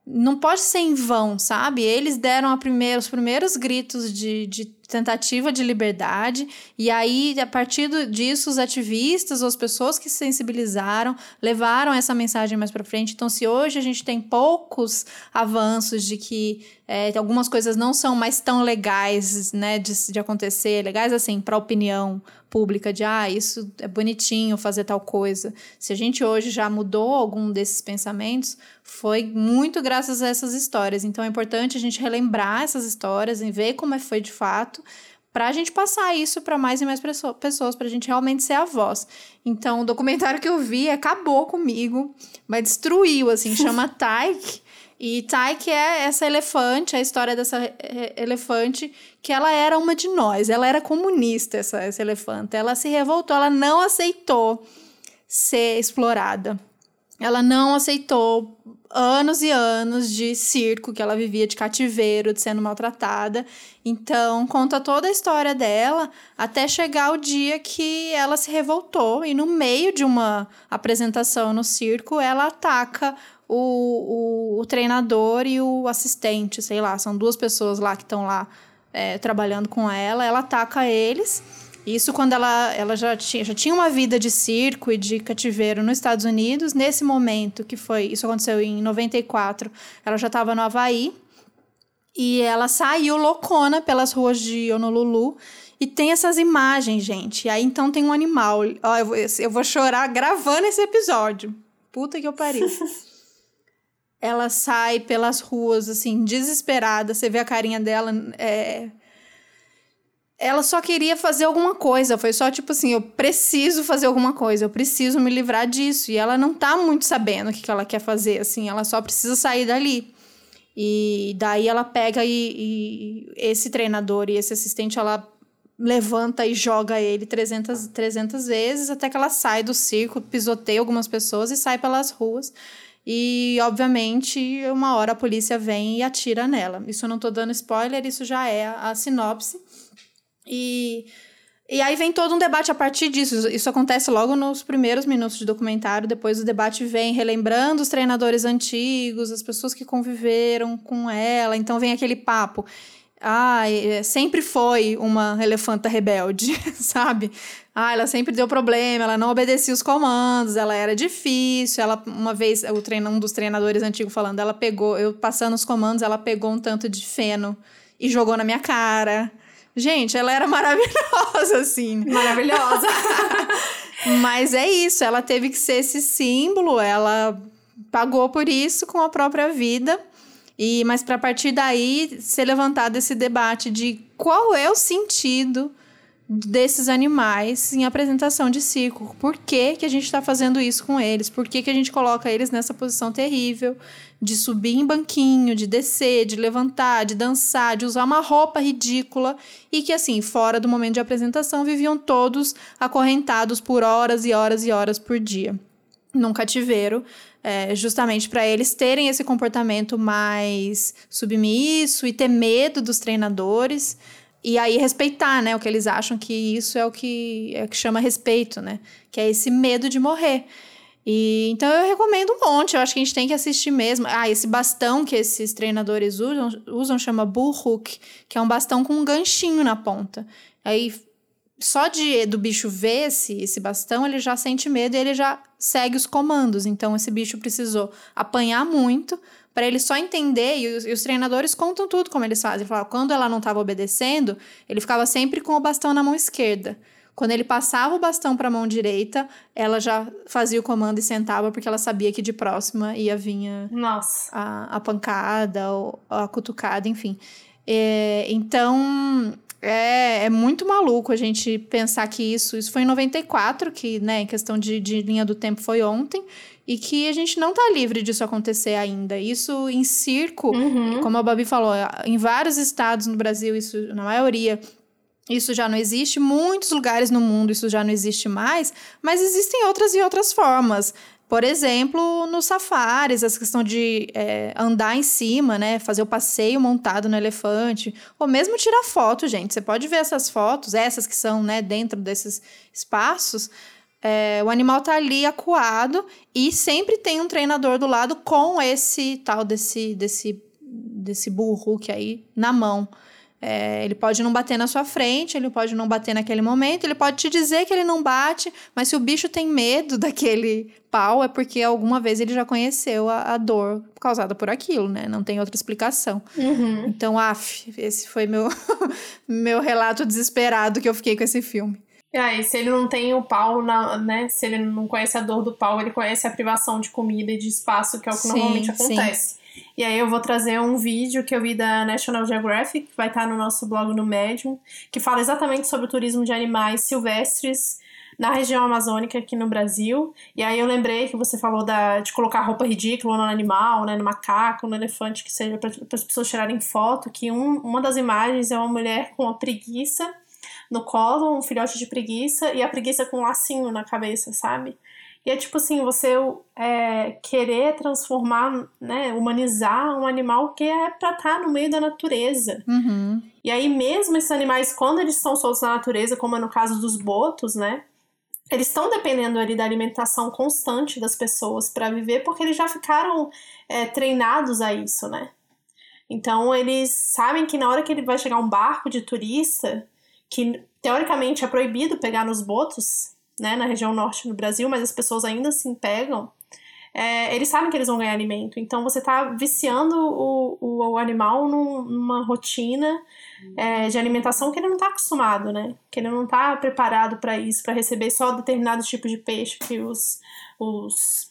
Não pode ser em vão, sabe? Eles deram primeira, os primeiros gritos de, de tentativa de liberdade, e aí, a partir disso, os ativistas, as pessoas que se sensibilizaram, levaram essa mensagem mais para frente. Então, se hoje a gente tem poucos avanços de que é, algumas coisas não são mais tão legais, né, de, de acontecer, legais assim, para opinião pública, de ah, isso é bonitinho fazer tal coisa. Se a gente hoje já mudou algum desses pensamentos, foi muito graças a essas histórias. Então, é importante a gente relembrar essas histórias e ver como é foi de fato para a gente passar isso para mais e mais pessoas, para a gente realmente ser a voz. Então, o documentário que eu vi acabou comigo, mas destruiu, assim, chama Tyke. E Tyke é essa elefante, a história dessa elefante, que ela era uma de nós, ela era comunista, essa, essa elefante. Ela se revoltou, ela não aceitou ser explorada. Ela não aceitou anos e anos de circo que ela vivia de cativeiro, de sendo maltratada. Então, conta toda a história dela até chegar o dia que ela se revoltou e no meio de uma apresentação no circo, ela ataca o, o, o treinador e o assistente, sei lá, são duas pessoas lá que estão lá é, trabalhando com ela. Ela ataca eles isso quando ela, ela já, tinha, já tinha uma vida de circo e de cativeiro nos Estados Unidos. Nesse momento, que foi. Isso aconteceu em 94, ela já estava no Havaí. E ela saiu loucona pelas ruas de Honolulu. E tem essas imagens, gente. E aí então tem um animal. Ó, eu, vou, eu vou chorar gravando esse episódio. Puta que eu pariu. ela sai pelas ruas, assim, desesperada. Você vê a carinha dela. É, ela só queria fazer alguma coisa. Foi só tipo assim: eu preciso fazer alguma coisa, eu preciso me livrar disso. E ela não tá muito sabendo o que, que ela quer fazer, assim, ela só precisa sair dali. E daí ela pega e, e esse treinador e esse assistente, ela levanta e joga ele 300, 300 vezes até que ela sai do circo, pisoteia algumas pessoas e sai pelas ruas. E, obviamente, uma hora a polícia vem e atira nela. Isso eu não tô dando spoiler, isso já é a, sinopse. E, e aí vem todo um debate a partir disso. Isso acontece logo nos primeiros minutos de documentário. Depois o debate vem relembrando os treinadores antigos, as pessoas que conviveram com ela. Então vem aquele papo. Ah, sempre foi uma elefanta rebelde, sabe? Ah, ela sempre deu problema, ela não obedecia os comandos, ela era difícil. Ela, uma vez, o treino, um dos treinadores antigos falando, ela pegou, eu passando os comandos, ela pegou um tanto de feno e jogou na minha cara. Gente, ela era maravilhosa, assim. Maravilhosa. Mas é isso, ela teve que ser esse símbolo, ela pagou por isso com a própria vida. E mas para partir daí ser levantado esse debate de qual é o sentido desses animais em apresentação de circo. Por que, que a gente está fazendo isso com eles? Por que, que a gente coloca eles nessa posição terrível de subir em banquinho, de descer, de levantar, de dançar, de usar uma roupa ridícula e que, assim, fora do momento de apresentação, viviam todos acorrentados por horas e horas e horas por dia num cativeiro, é, justamente para eles terem esse comportamento mais submisso e ter medo dos treinadores. E aí respeitar, né? O que eles acham que isso é o que, é o que chama respeito, né? Que é esse medo de morrer. E, então eu recomendo um monte, eu acho que a gente tem que assistir mesmo. Ah, esse bastão que esses treinadores usam, usam chama bull hook, que é um bastão com um ganchinho na ponta. Aí só de do bicho ver esse, esse bastão, ele já sente medo e ele já segue os comandos. Então esse bicho precisou apanhar muito para ele só entender, e os, e os, treinadores contam tudo como eles fazem. Ele fala, quando ela não estava obedecendo, ele ficava sempre com o bastão na mão esquerda. Quando ele passava o bastão para a mão direita, ela já fazia o comando e sentava, porque ela sabia que de próxima ia vir a, a pancada, ou a cutucada, enfim. É, então, é, é muito maluco a gente pensar que isso. Isso foi em 94, que, né, em questão de, de linha do tempo foi ontem e que a gente não tá livre disso acontecer ainda. Isso em circo, uhum. como a Babi falou, em vários estados no Brasil, isso na maioria, isso já não existe, muitos lugares no mundo isso já não existe mais, mas existem outras e outras formas. Por exemplo, nos safaris, essa questão de é, andar em cima, né? Fazer o passeio montado no elefante. Ou mesmo tirar foto, gente. Você pode ver essas fotos, essas que são né, dentro desses espaços. É, o animal tá ali acuado e sempre tem um treinador do lado com esse tal desse desse desse burro que aí na mão. É, ele pode não bater na sua frente, ele pode não bater naquele momento, ele pode te dizer que ele não bate, mas se o bicho tem medo daquele pau, é porque alguma vez ele já conheceu a, a dor causada por aquilo, né? Não tem outra explicação. Uhum. Então, af, esse foi meu, meu relato desesperado que eu fiquei com esse filme. É, e se ele não tem o pau, na, né? Se ele não conhece a dor do pau, ele conhece a privação de comida e de espaço, que é o que sim, normalmente acontece. Sim. E aí eu vou trazer um vídeo que eu vi da National Geographic, que vai estar no nosso blog no Medium, que fala exatamente sobre o turismo de animais silvestres na região amazônica aqui no Brasil. E aí eu lembrei que você falou da, de colocar roupa ridícula no animal, né, no macaco, no elefante, que seja para as pessoas tirarem foto, que um, uma das imagens é uma mulher com uma preguiça no colo, um filhote de preguiça, e a preguiça com um lacinho na cabeça, sabe? E é tipo assim, você é, querer transformar, né, humanizar um animal que é pra estar tá no meio da natureza. Uhum. E aí, mesmo esses animais, quando eles estão soltos na natureza, como é no caso dos botos, né? Eles estão dependendo ali da alimentação constante das pessoas para viver, porque eles já ficaram é, treinados a isso, né? Então, eles sabem que na hora que ele vai chegar um barco de turista, que teoricamente é proibido pegar nos botos, né, na região norte do Brasil, mas as pessoas ainda assim pegam. É, eles sabem que eles vão ganhar alimento. Então você está viciando o, o, o animal num, numa rotina é, de alimentação que ele não está acostumado, né? Que ele não está preparado para isso, para receber só determinados tipos de peixe que os, os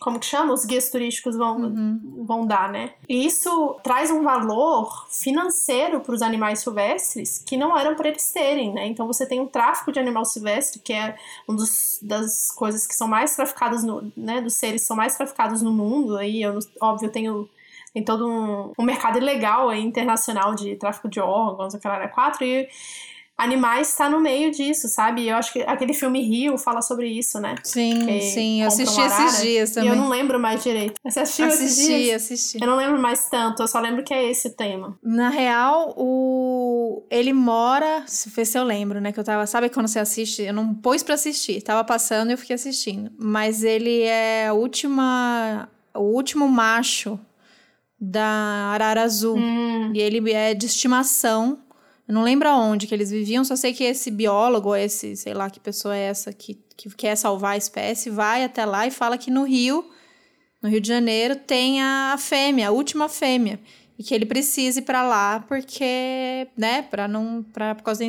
como que chama? Os guias turísticos vão, uhum. vão dar, né? E isso traz um valor financeiro para os animais silvestres que não eram para eles terem, né? Então você tem um tráfico de animal silvestre, que é uma das coisas que são mais traficadas, no, né? Dos seres que são mais traficados no mundo. Aí, eu, óbvio, tenho tem todo um, um mercado ilegal aí, internacional de tráfico de órgãos, aquela área 4, e Animais está no meio disso, sabe? Eu acho que aquele filme Rio fala sobre isso, né? Sim, que sim. Eu assisti esses dias também. E eu não lembro mais direito. Você assistiu assisti, esses dias? Assisti, Eu não lembro mais tanto, eu só lembro que é esse o tema. Na real, o... ele mora... Se vê se eu lembro, né? Que eu tava... Sabe quando você assiste? Eu não pus pra assistir. Tava passando e eu fiquei assistindo. Mas ele é a última... O último macho da arara azul. Hum. E ele é de estimação eu não lembro aonde que eles viviam, só sei que esse biólogo, esse, sei lá que pessoa é essa que, que quer salvar a espécie, vai até lá e fala que no Rio, no Rio de Janeiro, tem a fêmea, a última fêmea. E que ele precise ir para lá porque, né, para não, pra, por causa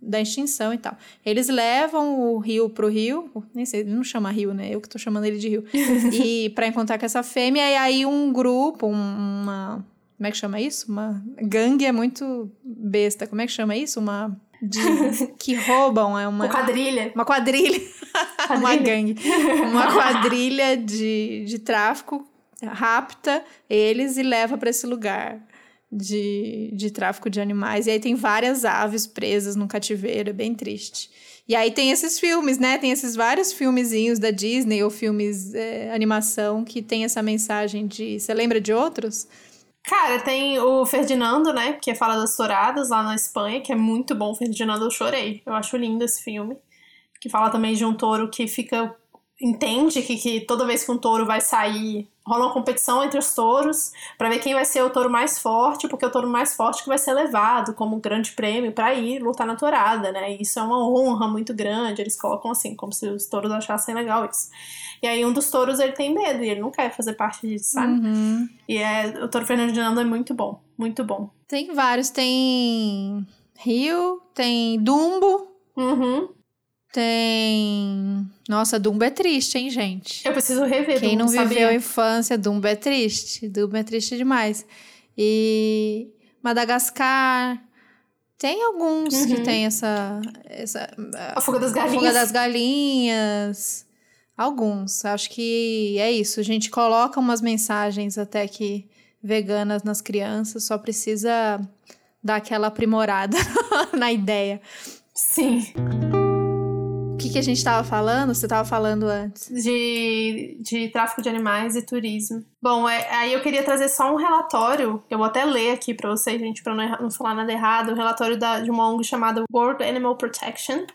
da extinção e tal. Eles levam o rio pro rio, nem sei, ele não chama rio, né? Eu que tô chamando ele de rio. e para encontrar com essa fêmea, e aí um grupo, uma como é que chama isso? Uma gangue é muito besta. Como é que chama isso? Uma de, que roubam, é uma. Uma quadrilha. Uma quadrilha. uma gangue. Uma quadrilha de, de tráfico rapta eles e leva para esse lugar de, de tráfico de animais. E aí tem várias aves presas no cativeiro, é bem triste. E aí tem esses filmes, né? Tem esses vários filmezinhos da Disney ou filmes é, animação que tem essa mensagem de. Você lembra de outros? Cara, tem o Ferdinando, né? Que fala das touradas lá na Espanha, que é muito bom. Ferdinando, eu chorei. Eu acho lindo esse filme. Que fala também de um touro que fica. Entende que, que toda vez que um touro vai sair rola uma competição entre os touros para ver quem vai ser o touro mais forte, porque é o touro mais forte que vai ser levado como grande prêmio para ir lutar na tourada, né? E isso é uma honra muito grande. Eles colocam assim, como se os touros achassem legal isso. E aí um dos touros ele tem medo e ele não quer fazer parte disso, sabe? Uhum. E é, o touro Fernando é muito bom, muito bom. Tem vários, tem Rio, tem Dumbo. Uhum. Tem. Nossa, Dumbo é triste, hein, gente? Eu preciso rever Quem Dumbo, não sabia? viveu a infância, Dumbo é triste. Dumbo é triste demais. E Madagascar. Tem alguns uhum. que tem essa, essa. A fuga das galinhas. A fuga das galinhas. Alguns. Acho que é isso. A gente coloca umas mensagens até que veganas nas crianças, só precisa dar aquela aprimorada na ideia. Sim que, que a gente estava falando? Você estava falando antes. De, de tráfico de animais e turismo. Bom, é, aí eu queria trazer só um relatório, eu vou até ler aqui para vocês, gente, para não, não, falar nada errado, um relatório da, de uma ONG chamada World Animal Protection,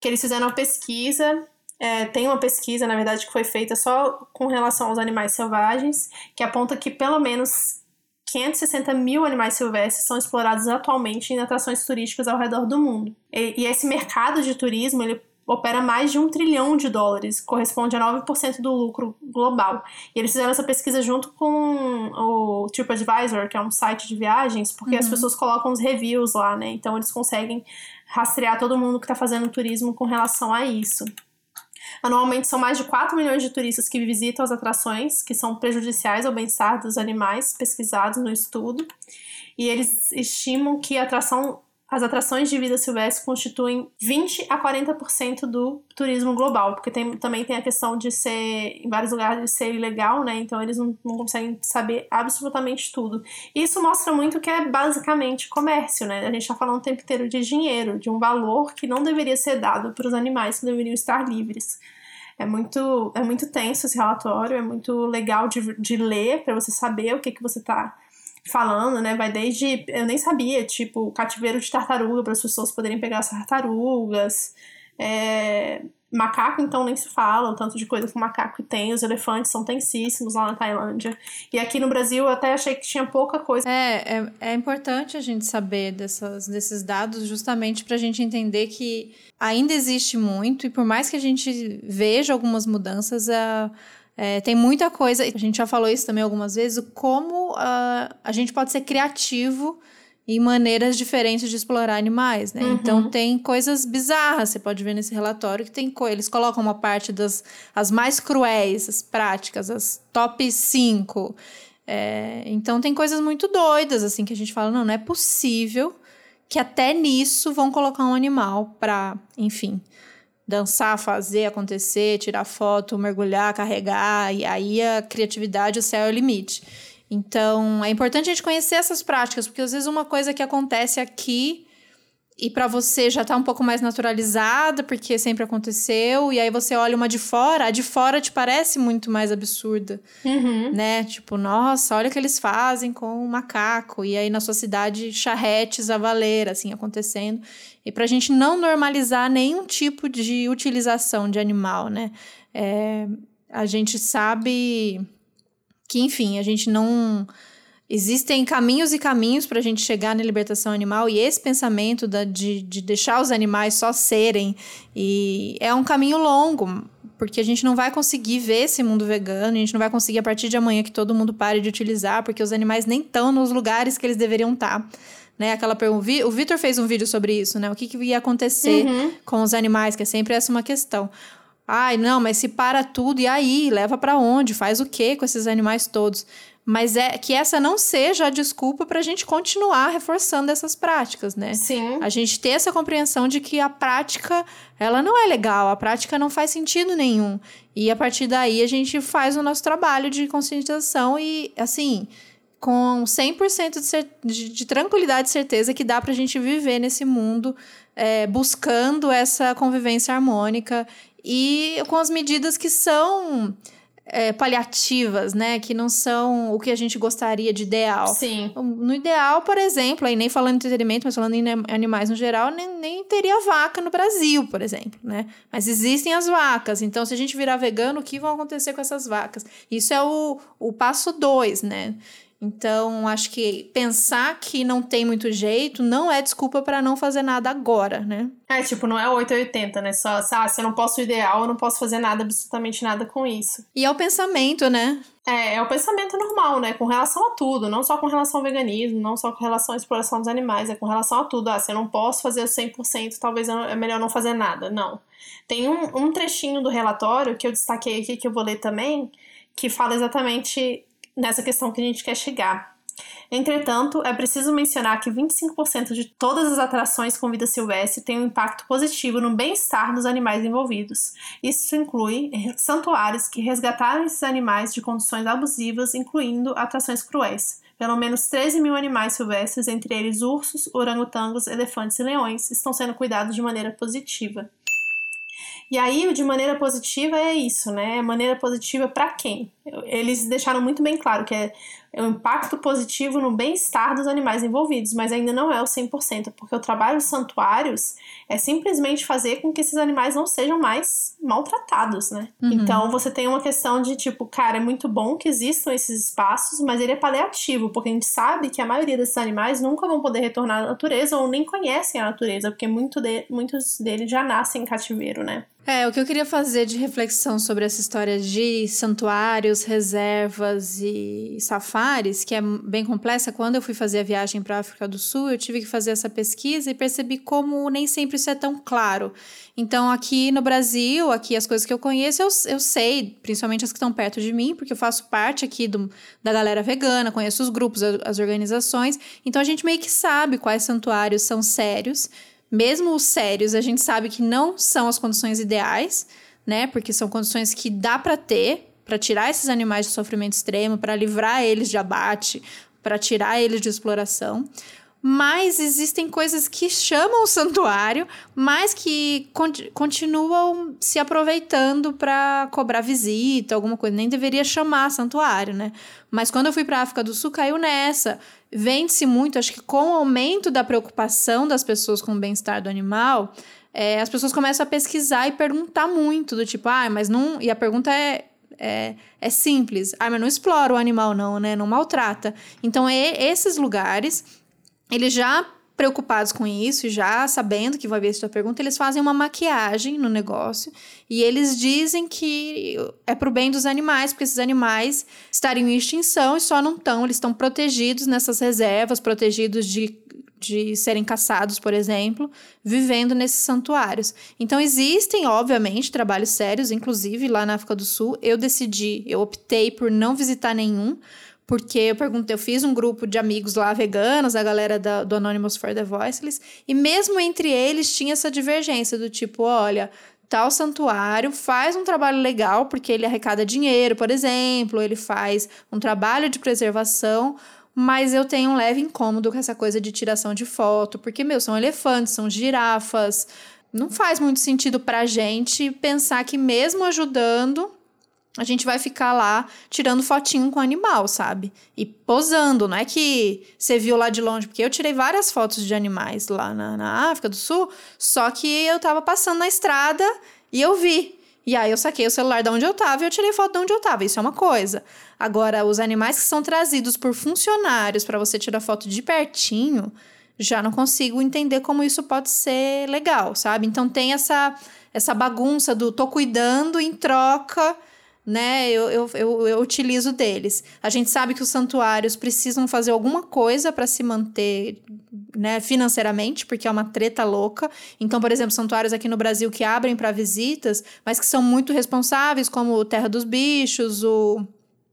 que eles fizeram uma pesquisa é, tem uma pesquisa, na verdade, que foi feita só com relação aos animais selvagens, que aponta que pelo menos 560 mil animais silvestres são explorados atualmente em atrações turísticas ao redor do mundo. E, e esse mercado de turismo, ele opera mais de um trilhão de dólares, corresponde a 9% do lucro global. E eles fizeram essa pesquisa junto com o TripAdvisor, que é um site de viagens, porque uhum. as pessoas colocam os reviews lá, né? Então eles conseguem rastrear todo mundo que está fazendo turismo com relação a isso. Anualmente são mais de 4 milhões de turistas que visitam as atrações que são prejudiciais ao bem-estar dos animais pesquisados no estudo. E eles estimam que a atração as atrações de vida silvestre constituem 20 a 40% do turismo global, porque tem, também tem a questão de ser, em vários lugares, de ser ilegal, né? Então eles não, não conseguem saber absolutamente tudo. Isso mostra muito que é basicamente comércio, né? A gente está falando o tempo inteiro de dinheiro, de um valor que não deveria ser dado para os animais que deveriam estar livres. É muito, é muito tenso esse relatório, é muito legal de, de ler para você saber o que, que você está falando, né? Vai desde. Eu nem sabia, tipo, cativeiro de tartaruga para as pessoas poderem pegar as tartarugas. É, macaco, então, nem se fala, o tanto de coisa que o macaco tem. Os elefantes são tensíssimos lá na Tailândia. E aqui no Brasil eu até achei que tinha pouca coisa. É, é, é importante a gente saber dessas, desses dados, justamente para a gente entender que ainda existe muito, e por mais que a gente veja algumas mudanças, a tem muita coisa, a gente já falou isso também algumas vezes, como uh, a gente pode ser criativo em maneiras diferentes de explorar animais, né? Uhum. Então tem coisas bizarras, você pode ver nesse relatório que tem eles colocam uma parte das as mais cruéis, as práticas, as top 5. É, então tem coisas muito doidas, assim, que a gente fala, não, não é possível que até nisso vão colocar um animal para, enfim, dançar, fazer acontecer, tirar foto, mergulhar, carregar, e aí a criatividade, o céu é o limite. Então, é importante a gente conhecer essas práticas, porque às vezes uma coisa que acontece aqui e para você já tá um pouco mais naturalizada, porque sempre aconteceu, e aí você olha uma de fora, a de fora te parece muito mais absurda, uhum. né? Tipo, nossa, olha o que eles fazem com o macaco, e aí na sua cidade charretes a valer, assim, acontecendo. E pra gente não normalizar nenhum tipo de utilização de animal, né? É, a gente sabe que, enfim, a gente não Existem caminhos e caminhos para a gente chegar na libertação animal, e esse pensamento da, de, de deixar os animais só serem e é um caminho longo, porque a gente não vai conseguir ver esse mundo vegano, a gente não vai conseguir a partir de amanhã que todo mundo pare de utilizar, porque os animais nem estão nos lugares que eles deveriam estar. Tá, né? Aquela pergunta. O Vitor fez um vídeo sobre isso, né? O que, que ia acontecer uhum. com os animais, que é sempre essa uma questão. Ai, não, mas se para tudo, e aí? Leva para onde? Faz o quê com esses animais todos? Mas é que essa não seja a desculpa para a gente continuar reforçando essas práticas, né? Sim. A gente ter essa compreensão de que a prática, ela não é legal, a prática não faz sentido nenhum. E a partir daí a gente faz o nosso trabalho de conscientização e, assim, com 100% de, de, de tranquilidade e certeza que dá para a gente viver nesse mundo é, buscando essa convivência harmônica e com as medidas que são é, paliativas, né? Que não são o que a gente gostaria de ideal. Sim. No ideal, por exemplo, aí nem falando de entretenimento, mas falando em animais no geral, nem, nem teria vaca no Brasil, por exemplo, né? Mas existem as vacas. Então, se a gente virar vegano, o que vai acontecer com essas vacas? Isso é o, o passo dois, né? Então, acho que pensar que não tem muito jeito não é desculpa para não fazer nada agora, né? É, tipo, não é 880, né? Só, ah, se eu não posso o ideal, eu não posso fazer nada, absolutamente nada com isso. E é o pensamento, né? É, é o pensamento normal, né? Com relação a tudo, não só com relação ao veganismo, não só com relação à exploração dos animais, é com relação a tudo. Ah, se eu não posso fazer 100%, talvez é melhor não fazer nada. Não. Tem um, um trechinho do relatório que eu destaquei aqui, que eu vou ler também, que fala exatamente nessa questão que a gente quer chegar. Entretanto, é preciso mencionar que 25% de todas as atrações com vida silvestre têm um impacto positivo no bem-estar dos animais envolvidos. Isso inclui santuários que resgataram esses animais de condições abusivas, incluindo atrações cruéis. Pelo menos 13 mil animais silvestres, entre eles ursos, orangotangos, elefantes e leões, estão sendo cuidados de maneira positiva. E aí, de maneira positiva é isso, né? Maneira positiva para quem? Eles deixaram muito bem claro que é é um impacto positivo no bem-estar dos animais envolvidos, mas ainda não é o 100%, porque o trabalho dos santuários é simplesmente fazer com que esses animais não sejam mais maltratados, né? Uhum. Então você tem uma questão de tipo, cara, é muito bom que existam esses espaços, mas ele é paliativo, porque a gente sabe que a maioria desses animais nunca vão poder retornar à natureza ou nem conhecem a natureza, porque muito de, muitos deles já nascem em cativeiro, né? É, o que eu queria fazer de reflexão sobre essa história de santuários, reservas e safaris, que é bem complexa, quando eu fui fazer a viagem para a África do Sul, eu tive que fazer essa pesquisa e percebi como nem sempre isso é tão claro. Então, aqui no Brasil, aqui as coisas que eu conheço, eu, eu sei, principalmente as que estão perto de mim, porque eu faço parte aqui do, da galera vegana, conheço os grupos, as, as organizações, então a gente meio que sabe quais santuários são sérios mesmo os sérios, a gente sabe que não são as condições ideais, né? Porque são condições que dá para ter para tirar esses animais de sofrimento extremo, para livrar eles de abate, para tirar eles de exploração mas existem coisas que chamam o santuário, mas que continuam se aproveitando para cobrar visita, alguma coisa. Nem deveria chamar santuário, né? Mas quando eu fui para África do Sul, caiu nessa. Vende-se muito, acho que com o aumento da preocupação das pessoas com o bem-estar do animal, é, as pessoas começam a pesquisar e perguntar muito, do tipo, ah, mas não. E a pergunta é, é, é simples. Ah, mas não explora o animal, não, né? Não maltrata. Então, é, esses lugares eles já preocupados com isso, já sabendo que vai ver essa pergunta, eles fazem uma maquiagem no negócio e eles dizem que é pro bem dos animais, porque esses animais estariam em extinção e só não estão, eles estão protegidos nessas reservas, protegidos de, de serem caçados, por exemplo, vivendo nesses santuários. Então existem, obviamente, trabalhos sérios, inclusive lá na África do Sul, eu decidi, eu optei por não visitar nenhum, porque eu perguntei, eu fiz um grupo de amigos lá veganos, a galera da, do Anonymous for the Voiceless, e mesmo entre eles tinha essa divergência do tipo, olha, tal santuário faz um trabalho legal porque ele arrecada dinheiro, por exemplo, ele faz um trabalho de preservação, mas eu tenho um leve incômodo com essa coisa de tiração de foto, porque, meu, são elefantes, são girafas. Não faz muito sentido pra gente pensar que mesmo ajudando, a gente vai ficar lá tirando fotinho com o animal, sabe? E posando. Não é que você viu lá de longe, porque eu tirei várias fotos de animais lá na, na África do Sul, só que eu tava passando na estrada e eu vi. E aí eu saquei o celular de onde eu tava e eu tirei foto de onde eu tava. Isso é uma coisa. Agora, os animais que são trazidos por funcionários para você tirar foto de pertinho, já não consigo entender como isso pode ser legal, sabe? Então tem essa essa bagunça do tô cuidando em troca né, eu, eu, eu, eu, utilizo deles. A gente sabe que os santuários precisam fazer alguma coisa para se manter né, financeiramente, porque é uma treta louca. Então, por exemplo, santuários aqui no Brasil que abrem para visitas, mas que são muito responsáveis, como o Terra dos Bichos, o.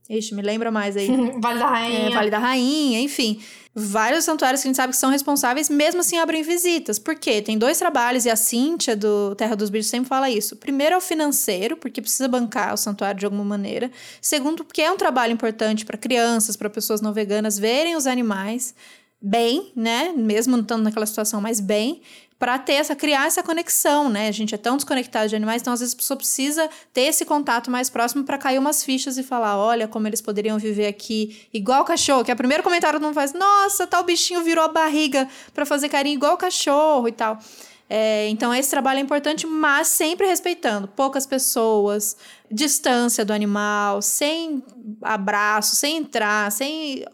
Ixi, me lembra mais aí. vale da Rainha. É, vale da Rainha, enfim vários santuários que a gente sabe que são responsáveis, mesmo assim abrem visitas. Por quê? Tem dois trabalhos, e a Cíntia do Terra dos Bichos sempre fala isso. Primeiro é o financeiro, porque precisa bancar o santuário de alguma maneira. Segundo, porque é um trabalho importante para crianças, para pessoas não veganas verem os animais bem, né? Mesmo não estando naquela situação, mas bem para ter essa criar essa conexão, né? A gente é tão desconectado de animais, então às vezes a pessoa precisa ter esse contato mais próximo para cair umas fichas e falar, olha como eles poderiam viver aqui igual o cachorro, que é o primeiro comentário mundo faz, nossa, tal bichinho virou a barriga para fazer carinho igual o cachorro e tal. É, então, esse trabalho é importante, mas sempre respeitando poucas pessoas, distância do animal, sem abraço, sem entrar, sem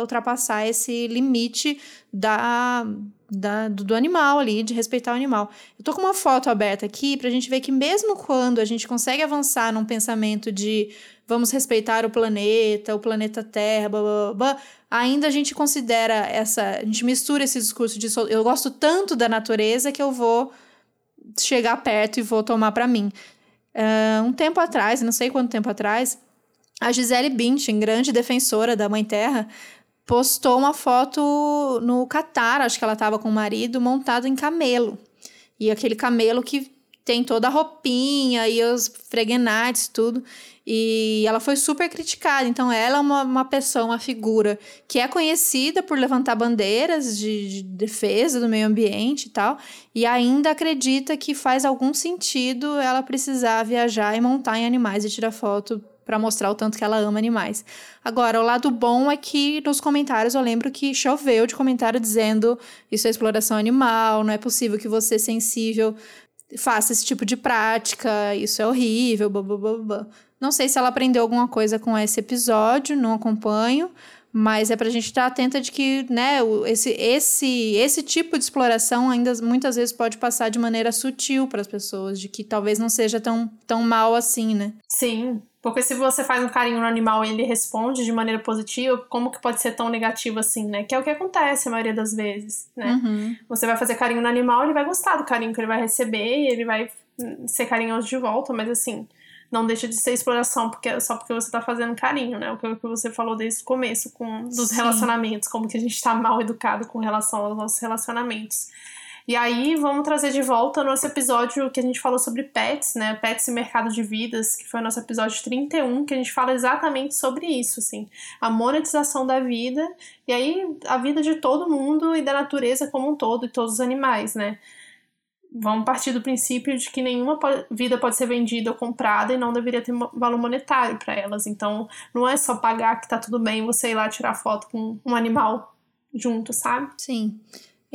ultrapassar esse limite da, da, do, do, animal ali, de respeitar o animal. Eu tô com uma foto aberta aqui pra gente ver que mesmo quando a gente consegue avançar num pensamento de vamos respeitar o planeta, o planeta Terra, blá, blá, blá, ainda a gente considera essa, a gente mistura esse discurso de eu gosto tanto da natureza que eu vou chegar perto e vou tomar para mim. Uh, um tempo atrás, não sei quanto tempo atrás, a Gisele Bündchen, grande defensora da Mãe Terra, postou uma foto no Catar, acho que ela estava com o marido, montado em camelo. E aquele camelo que tem toda a roupinha e os freguenates, tudo. E ela foi super criticada. Então, ela é uma, uma pessoa, uma figura que é conhecida por levantar bandeiras de, de defesa do meio ambiente e tal. E ainda acredita que faz algum sentido ela precisar viajar e montar em animais e tirar foto para mostrar o tanto que ela ama animais. Agora, o lado bom é que nos comentários eu lembro que choveu de comentário dizendo isso é exploração animal, não é possível que você sensível faça esse tipo de prática, isso é horrível, blá, blá, blá, blá. Não sei se ela aprendeu alguma coisa com esse episódio, não acompanho, mas é para a gente estar atenta de que, né, esse, esse, esse tipo de exploração ainda muitas vezes pode passar de maneira sutil para as pessoas, de que talvez não seja tão, tão mal assim, né? Sim, porque se você faz um carinho no animal e ele responde de maneira positiva, como que pode ser tão negativo assim, né? Que é o que acontece a maioria das vezes, né? Uhum. Você vai fazer carinho no animal, ele vai gostar do carinho que ele vai receber e ele vai ser carinhoso de volta, mas assim, não deixa de ser exploração porque, só porque você tá fazendo carinho, né? O que, você falou desde o começo com, dos Sim. relacionamentos, como que a gente tá mal educado com relação aos nossos relacionamentos. E aí vamos trazer de volta nosso episódio que a gente falou sobre pets, né? Pets e mercado de vidas, que foi o nosso episódio 31, que a gente fala exatamente sobre isso, assim, a monetização da vida e aí a vida de todo mundo e da natureza como um todo e todos os animais, né? vamos partir do princípio de que nenhuma vida pode ser vendida ou comprada e não deveria ter valor monetário para elas. Então, não é só pagar que tá tudo bem você ir lá tirar foto com um animal junto, sabe? Sim.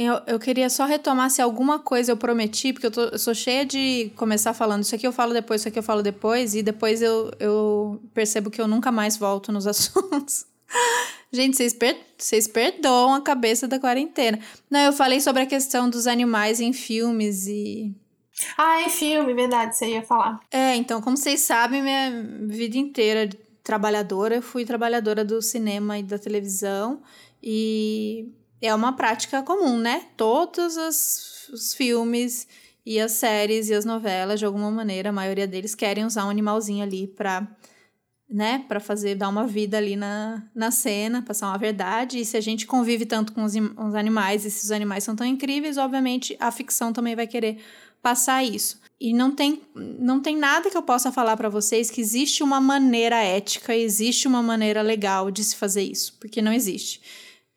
Eu, eu queria só retomar se alguma coisa eu prometi, porque eu, tô, eu sou cheia de começar falando isso aqui eu falo depois, isso aqui eu falo depois, e depois eu, eu percebo que eu nunca mais volto nos assuntos. Gente, vocês, per vocês perdoam a cabeça da quarentena. Não, eu falei sobre a questão dos animais em filmes e. Ah, em filme, verdade, você ia falar. É, então, como vocês sabem, minha vida inteira trabalhadora, eu fui trabalhadora do cinema e da televisão. E é uma prática comum, né? Todos os, os filmes e as séries e as novelas, de alguma maneira, a maioria deles querem usar um animalzinho ali para né, para fazer dar uma vida ali na, na cena, passar uma verdade. E se a gente convive tanto com os, os animais, e se os animais são tão incríveis, obviamente a ficção também vai querer passar isso. E não tem, não tem nada que eu possa falar para vocês que existe uma maneira ética, existe uma maneira legal de se fazer isso, porque não existe.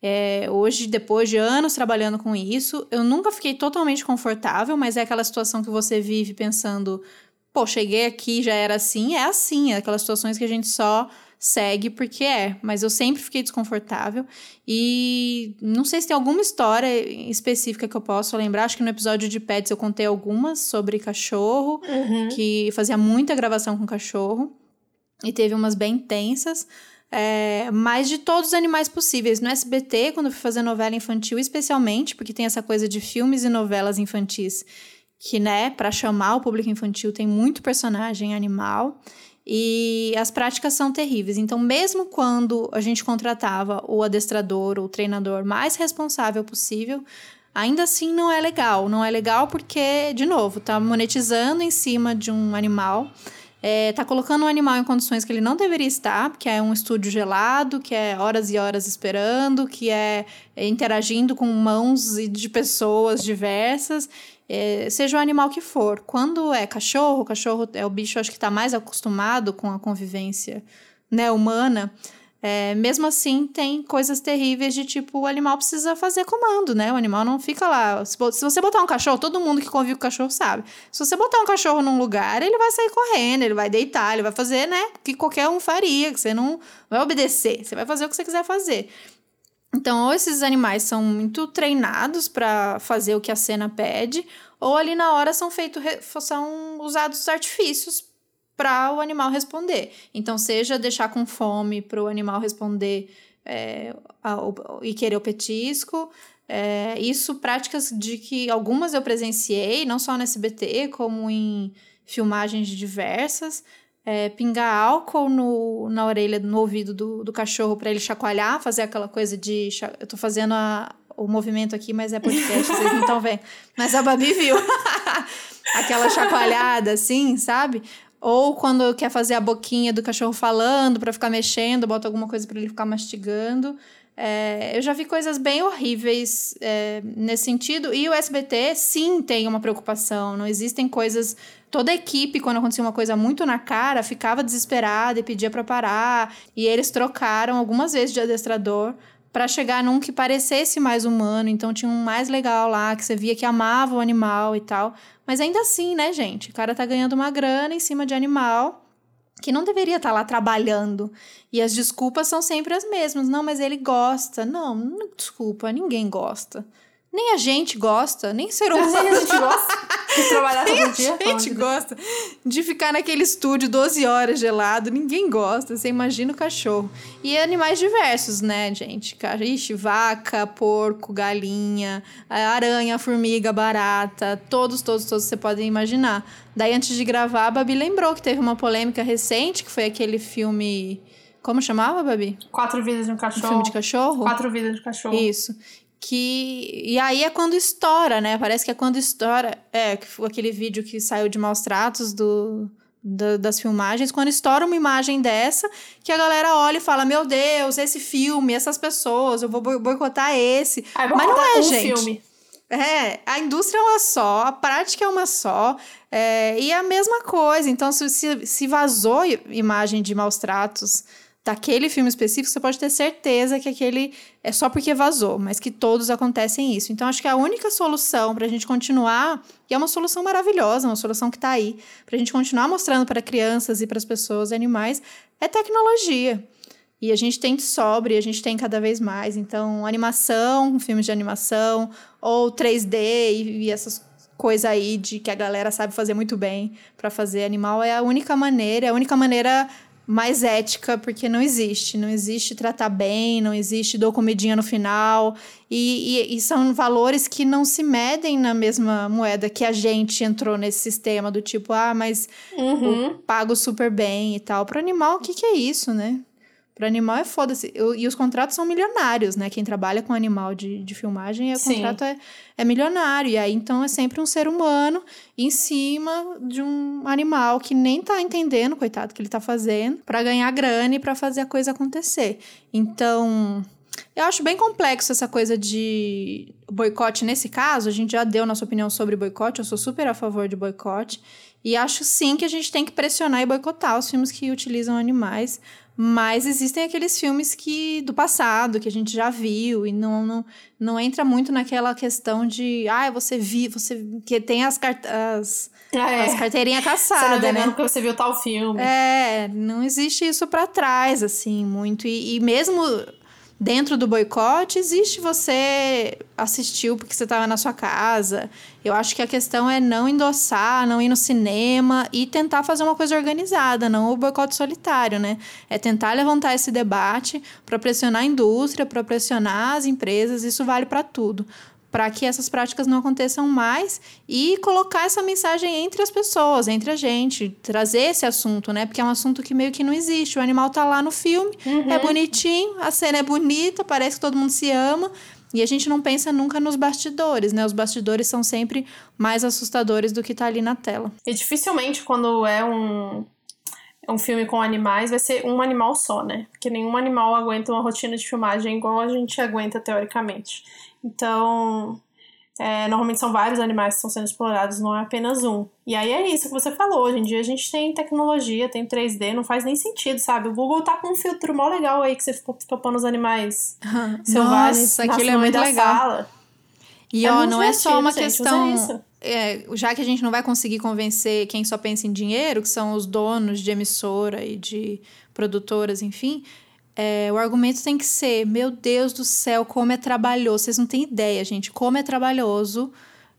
É, hoje, depois de anos trabalhando com isso, eu nunca fiquei totalmente confortável, mas é aquela situação que você vive pensando: pô, cheguei aqui, já era assim, é assim, é aquelas situações que a gente só segue porque é, mas eu sempre fiquei desconfortável. E não sei se tem alguma história específica que eu possa lembrar, acho que no episódio de pets eu contei algumas sobre cachorro, uhum. que fazia muita gravação com cachorro e teve umas bem tensas, é, mas de todos os animais possíveis. No SBT, quando eu fui fazer novela infantil, especialmente, porque tem essa coisa de filmes e novelas infantis que, né, para chamar o público infantil tem muito personagem animal. E as práticas são terríveis. Então, mesmo quando a gente contratava o adestrador, o treinador mais responsável possível, ainda assim não é legal. Não é legal porque, de novo, tá monetizando em cima de um animal. É, tá colocando o animal em condições que ele não deveria estar, que é um estúdio gelado, que é horas e horas esperando, que é interagindo com mãos de pessoas diversas é, seja o animal que for. Quando é cachorro, o cachorro é o bicho acho que está mais acostumado com a convivência né, humana. É, mesmo assim, tem coisas terríveis de tipo, o animal precisa fazer comando, né? O animal não fica lá. Se, você botar um cachorro, todo mundo que convive com o cachorro sabe. Se você botar um cachorro num lugar, ele vai sair correndo, ele vai deitar, ele vai fazer, né? Que qualquer um faria, que você não vai obedecer. Você vai fazer o que você quiser fazer. Então, ou esses animais são muito treinados para fazer o que a cena pede, ou ali na hora são feitos são usados artifícios para o animal responder. Então, seja deixar com fome para o animal responder é, a, e querer o petisco. É, isso, práticas de que algumas eu presenciei, não só no SBT, como em filmagens diversas é, pingar álcool no, na orelha, no ouvido do, do cachorro para ele chacoalhar, fazer aquela coisa de. Eu tô fazendo a, o movimento aqui, mas é podcast, vocês não estão vendo. Mas a Babi viu. aquela chacoalhada assim, sabe? Ou quando quer fazer a boquinha do cachorro falando para ficar mexendo, bota alguma coisa para ele ficar mastigando. É, eu já vi coisas bem horríveis é, nesse sentido. E o SBT, sim, tem uma preocupação. Não existem coisas. Toda a equipe, quando acontecia uma coisa muito na cara, ficava desesperada e pedia para parar. E eles trocaram algumas vezes de adestrador para chegar num que parecesse mais humano. Então tinha um mais legal lá, que você via que amava o animal e tal. Mas ainda assim, né, gente? O cara tá ganhando uma grana em cima de animal que não deveria estar tá lá trabalhando. E as desculpas são sempre as mesmas. Não, mas ele gosta. Não, não desculpa, ninguém gosta. Nem a gente gosta, nem ser humano. Nem a gente gosta de trabalhar todo dia. A gente gosta de ficar naquele estúdio 12 horas gelado. Ninguém gosta. Você imagina o cachorro. E animais diversos, né, gente? Ixi, vaca, porco, galinha, aranha, formiga, barata. Todos, todos, todos você pode imaginar. Daí, antes de gravar, a Babi lembrou que teve uma polêmica recente, que foi aquele filme. Como chamava, Babi? Quatro Vidas de um Cachorro. Um filme de cachorro? Quatro Vidas de Cachorro. Isso que e aí é quando estoura, né? Parece que é quando estoura, é, aquele vídeo que saiu de maus tratos do, do, das filmagens, quando estoura uma imagem dessa, que a galera olha e fala: "Meu Deus, esse filme, essas pessoas, eu vou boicotar esse". Mas não é, um gente. Filme. É, a indústria é uma só, a prática é uma só, é, e é a mesma coisa. Então, se, se vazou imagem de maus tratos daquele filme específico, você pode ter certeza que aquele é só porque vazou, mas que todos acontecem isso. Então, acho que a única solução para a gente continuar, e é uma solução maravilhosa, uma solução que está aí, para a gente continuar mostrando para crianças e para as pessoas animais, é tecnologia. E a gente tem sobre, a gente tem cada vez mais. Então, animação, filmes de animação, ou 3D e, e essas coisas aí de que a galera sabe fazer muito bem para fazer animal é a única maneira, é a única maneira mais ética, porque não existe. Não existe tratar bem, não existe dou comidinha no final. E, e, e, são valores que não se medem na mesma moeda que a gente entrou nesse sistema do tipo, ah, mas uhum. pago super bem e tal. Para animal, o que, que é isso, né? Para animal é foda-se. E os contratos são milionários, né? Quem trabalha com animal de, de filmagem, o contrato é, é milionário. E aí, então, é sempre um ser humano em cima de um animal que nem tá entendendo, coitado, que ele tá fazendo, para ganhar grana e pra fazer a coisa acontecer. Então, eu acho bem complexo essa coisa de boicote nesse caso. A gente já deu nossa opinião sobre boicote, eu sou super a favor de boicote. E acho sim que a gente tem que pressionar e boicotar os filmes que utilizam animais mas existem aqueles filmes que do passado, que a gente já viu, e não, não, não entra muito naquela questão de, ah, você viu, você que tem as, cart as, ah, é. as carteirinhas caçadas, você não né? porque você viu tal filme. É, não existe isso para trás, assim, muito. E, e mesmo dentro do boicote, existe você assistiu porque você estava na sua casa. Eu acho que a questão é não endossar, não ir no cinema e tentar fazer uma coisa organizada, não o boicote solitário, né? É tentar levantar esse debate para pressionar a indústria, para pressionar as empresas, isso vale para tudo. Para que essas práticas não aconteçam mais e colocar essa mensagem entre as pessoas, entre a gente, trazer esse assunto, né? Porque é um assunto que meio que não existe. O animal tá lá no filme, uhum. é bonitinho, a cena é bonita, parece que todo mundo se ama, e a gente não pensa nunca nos bastidores, né? Os bastidores são sempre mais assustadores do que tá ali na tela. E dificilmente quando é um um filme com animais, vai ser um animal só, né? Porque nenhum animal aguenta uma rotina de filmagem igual a gente aguenta teoricamente. Então, é, normalmente são vários animais que estão sendo explorados, não é apenas um. E aí é isso que você falou. Hoje em dia a gente tem tecnologia, tem 3D, não faz nem sentido, sabe? O Google tá com um filtro mó legal aí que você ficou pondo os animais selvagens Nossa, aquilo é muito legal. Sala. E é ó, não é só uma gente, questão. É, já que a gente não vai conseguir convencer quem só pensa em dinheiro, que são os donos de emissora e de produtoras, enfim, é, o argumento tem que ser: meu Deus do céu, como é trabalhoso. Vocês não têm ideia, gente, como é trabalhoso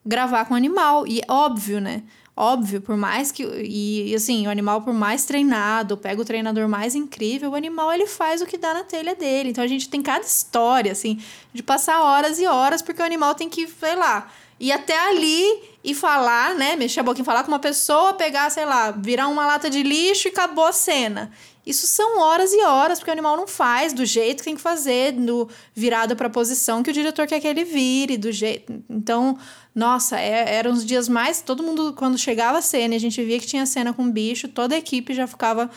gravar com animal. E óbvio, né? Óbvio, por mais que. E, assim, o animal, por mais treinado, pega o treinador mais incrível, o animal ele faz o que dá na telha dele. Então a gente tem cada história, assim, de passar horas e horas, porque o animal tem que, sei lá, ir até ali e falar, né? Mexer a boquinha, falar com uma pessoa, pegar, sei lá, virar uma lata de lixo e acabou a cena. Isso são horas e horas, porque o animal não faz do jeito que tem que fazer, no, virado para a posição que o diretor quer que ele vire, do jeito. Então, nossa, é, eram os dias mais. Todo mundo, quando chegava a cena a gente via que tinha cena com bicho, toda a equipe já ficava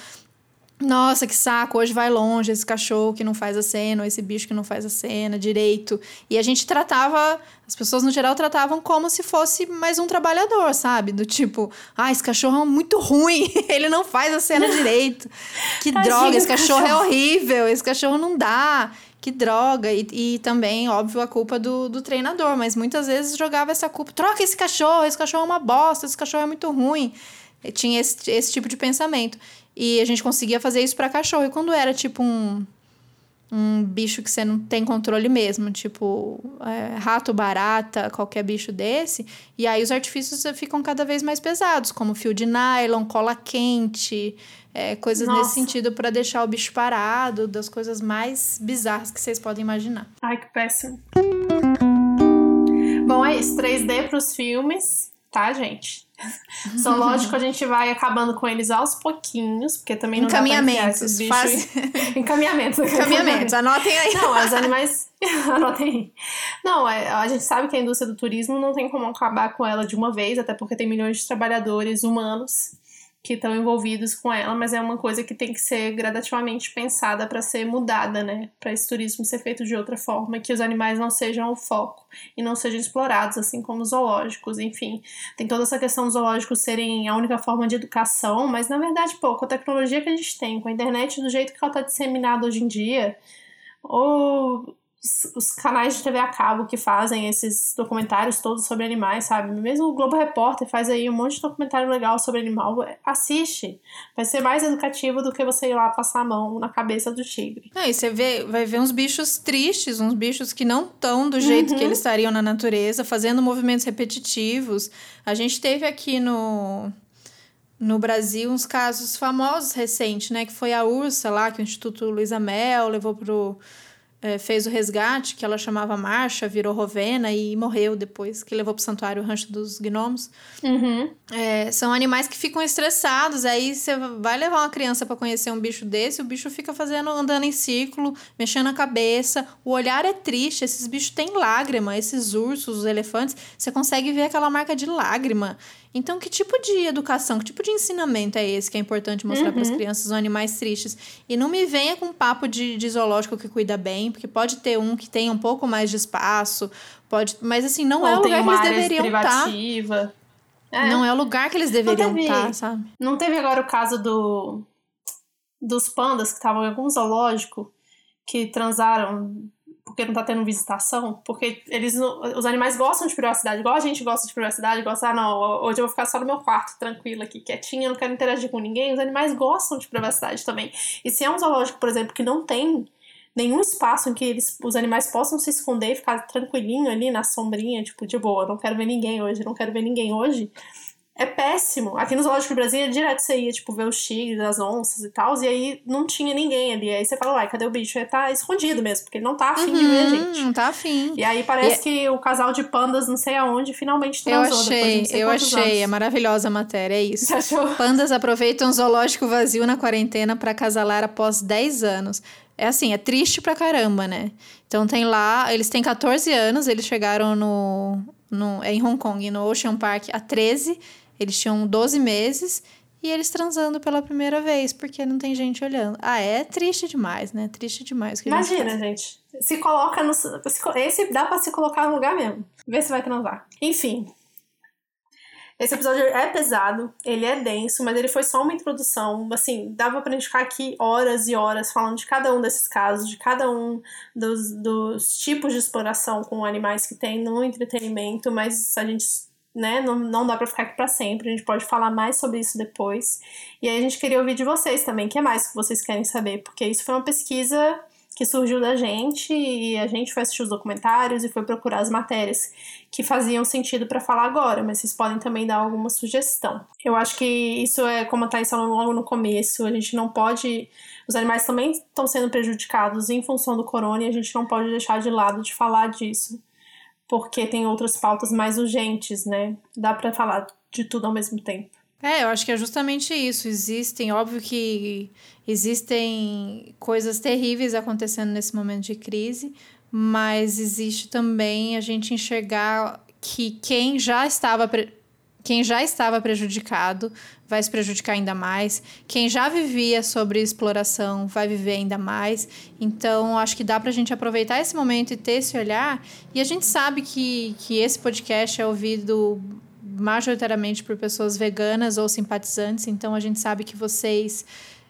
nossa, que saco, hoje vai longe esse cachorro que não faz a cena, ou esse bicho que não faz a cena direito. E a gente tratava, as pessoas no geral tratavam como se fosse mais um trabalhador, sabe? Do tipo, ah, esse cachorro é muito ruim, ele não faz a cena direito. Que droga, esse cachorro, é horrível, esse cachorro não dá. Que droga. E, e também, óbvio, a culpa do, do treinador, mas muitas vezes jogava essa culpa. Troca esse cachorro, esse cachorro é uma bosta, esse cachorro é muito ruim. Tinha esse, esse tipo de pensamento. E a gente conseguia fazer isso para cachorro. E quando era tipo um, um bicho que você não tem controle mesmo, tipo é, rato, barata, qualquer bicho desse, e aí os artifícios ficam cada vez mais pesados, como fio de nylon, cola quente, é, coisas Nossa. nesse sentido para deixar o bicho parado, das coisas mais bizarras que vocês podem imaginar. Ai, que péssimo. Bom, é isso. 3D pros filmes, tá, gente? São lógico, a gente vai acabando com eles aos pouquinhos, porque também não Encaminhamentos. Dá pra bichos... Encaminhamentos. Encaminhamentos, anotem aí. Não, os animais. anotem aí. Não, é, a gente sabe que a indústria do turismo não tem como acabar com ela de uma vez, até porque tem milhões de trabalhadores humanos que estão envolvidos com ela, mas é uma coisa que tem que ser gradativamente pensada para ser mudada, né? Para esse turismo ser feito de outra forma, que os animais não sejam o foco e não sejam explorados, assim como os zoológicos, enfim. Tem toda essa questão dos zoológicos serem a única forma de educação, mas na verdade, pô, com a tecnologia que a gente tem, com a internet do jeito que ela está disseminada hoje em dia, ou os canais de TV a cabo que fazem esses documentários todos sobre animais, sabe? Mesmo o Globo Repórter faz aí um monte de documentário legal sobre animal. Assiste. Vai ser mais educativo do que você ir lá passar a mão na cabeça do tigre. É, e você vê, vai ver uns bichos tristes, uns bichos que não estão do jeito uhum. que eles estariam na natureza, fazendo movimentos repetitivos. A gente teve aqui no no Brasil uns casos famosos recentes, né? Que foi a ursa lá, que o Instituto Luiza Mel levou pro é, fez o resgate, que ela chamava Marcha, virou Rovena e morreu depois, que levou pro santuário Rancho dos Gnomos. Uhum. É, são animais que ficam estressados, aí você vai levar uma criança para conhecer um bicho desse, o bicho fica fazendo, andando em círculo, mexendo a cabeça, o olhar é triste, esses bichos têm lágrima, esses ursos, os elefantes, você consegue ver aquela marca de lágrima. Então, que tipo de educação, que tipo de ensinamento é esse que é importante mostrar uhum. para as crianças os animais tristes? E não me venha com papo de, de zoológico que cuida bem, porque pode ter um que tenha um pouco mais de espaço, pode, mas assim, não Ou é o lugar que eles deveriam estar. Tá. É. Não é o lugar que eles deveriam estar, tá, sabe? Não teve agora o caso do dos pandas que estavam em algum zoológico que transaram porque não tá tendo visitação, porque eles os animais gostam de privacidade, igual a gente gosta de privacidade, gosta, ah, não, hoje eu vou ficar só no meu quarto, tranquila aqui, quietinha, não quero interagir com ninguém. Os animais gostam de privacidade também. E se é um zoológico, por exemplo, que não tem nenhum espaço em que eles, os animais possam se esconder e ficar tranquilinho ali na sombrinha, tipo, de boa, não quero ver ninguém hoje, não quero ver ninguém hoje é péssimo. Aqui no Zoológico de Brasília, direto você ia, tipo, ver os tigres, as onças e tal, e aí não tinha ninguém ali. Aí você fala, uai, cadê o bicho? Ele tá escondido mesmo, porque ele não tá afim uhum, de ver a uhum, gente. Não tá afim. E aí parece e... que o casal de pandas, não sei aonde, finalmente transou. Eu achei, eu achei. Anos. É maravilhosa a matéria, é isso. Você achou? Pandas aproveitam zoológico vazio na quarentena para casalar após 10 anos. É assim, é triste pra caramba, né? Então tem lá, eles têm 14 anos, eles chegaram no, no é em Hong Kong, no Ocean Park, há 13. Eles tinham 12 meses e eles transando pela primeira vez, porque não tem gente olhando. Ah, é triste demais, né? Triste demais. Imagina, gente, gente. Se coloca no. Esse dá pra se colocar no lugar mesmo. Vê se vai transar. Enfim, esse episódio é pesado, ele é denso, mas ele foi só uma introdução. Assim, dava pra gente ficar aqui horas e horas falando de cada um desses casos, de cada um dos, dos tipos de exploração com animais que tem no entretenimento, mas a gente né? Não, não dá para ficar aqui para sempre. A gente pode falar mais sobre isso depois. E aí a gente queria ouvir de vocês também, o que é mais que vocês querem saber, porque isso foi uma pesquisa que surgiu da gente e a gente foi assistir os documentários e foi procurar as matérias que faziam sentido para falar agora, mas vocês podem também dar alguma sugestão. Eu acho que isso é como a Thais falou logo no começo, a gente não pode. Os animais também estão sendo prejudicados em função do corona e a gente não pode deixar de lado de falar disso, porque tem outras pautas mais urgentes, né? Dá para falar de tudo ao mesmo tempo. É, eu acho que é justamente isso. Existem, óbvio que existem coisas terríveis acontecendo nesse momento de crise, mas existe também a gente enxergar que quem já estava quem já estava prejudicado vai se prejudicar ainda mais. Quem já vivia sobre exploração vai viver ainda mais. Então, acho que dá para a gente aproveitar esse momento e ter esse olhar. E a gente sabe que, que esse podcast é ouvido majoritariamente por pessoas veganas ou simpatizantes, então a gente sabe que vocês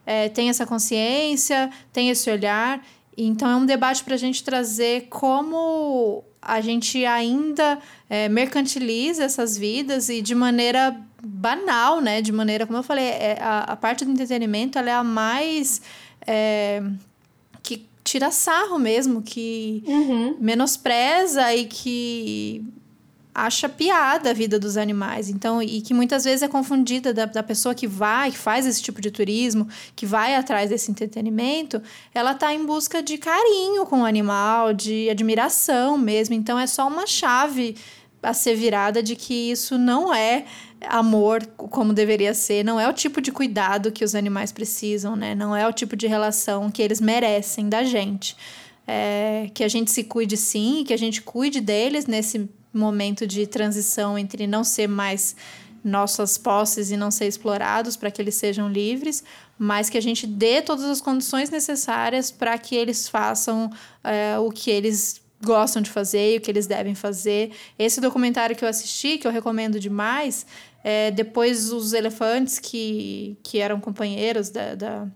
é, têm essa consciência, têm esse olhar. Então é um debate para a gente trazer como a gente ainda é, mercantiliza essas vidas e de maneira banal, né? De maneira, como eu falei, é, a, a parte do entretenimento ela é a mais. É, que tira sarro mesmo, que uhum. menospreza e que acha piada a vida dos animais. Então, e que muitas vezes é confundida da, da pessoa que vai, que faz esse tipo de turismo, que vai atrás desse entretenimento, ela está em busca de carinho com o animal, de admiração mesmo. Então, é só uma chave a ser virada de que isso não é amor como deveria ser, não é o tipo de cuidado que os animais precisam, né? Não é o tipo de relação que eles merecem da gente. É, que a gente se cuide sim, que a gente cuide deles nesse momento de transição entre não ser mais nossas posses e não ser explorados para que eles sejam livres, mas que a gente dê todas as condições necessárias para que eles façam é, o que eles gostam de fazer e o que eles devem fazer. Esse documentário que eu assisti, que eu recomendo demais, é, depois os elefantes que, que eram companheiros da, da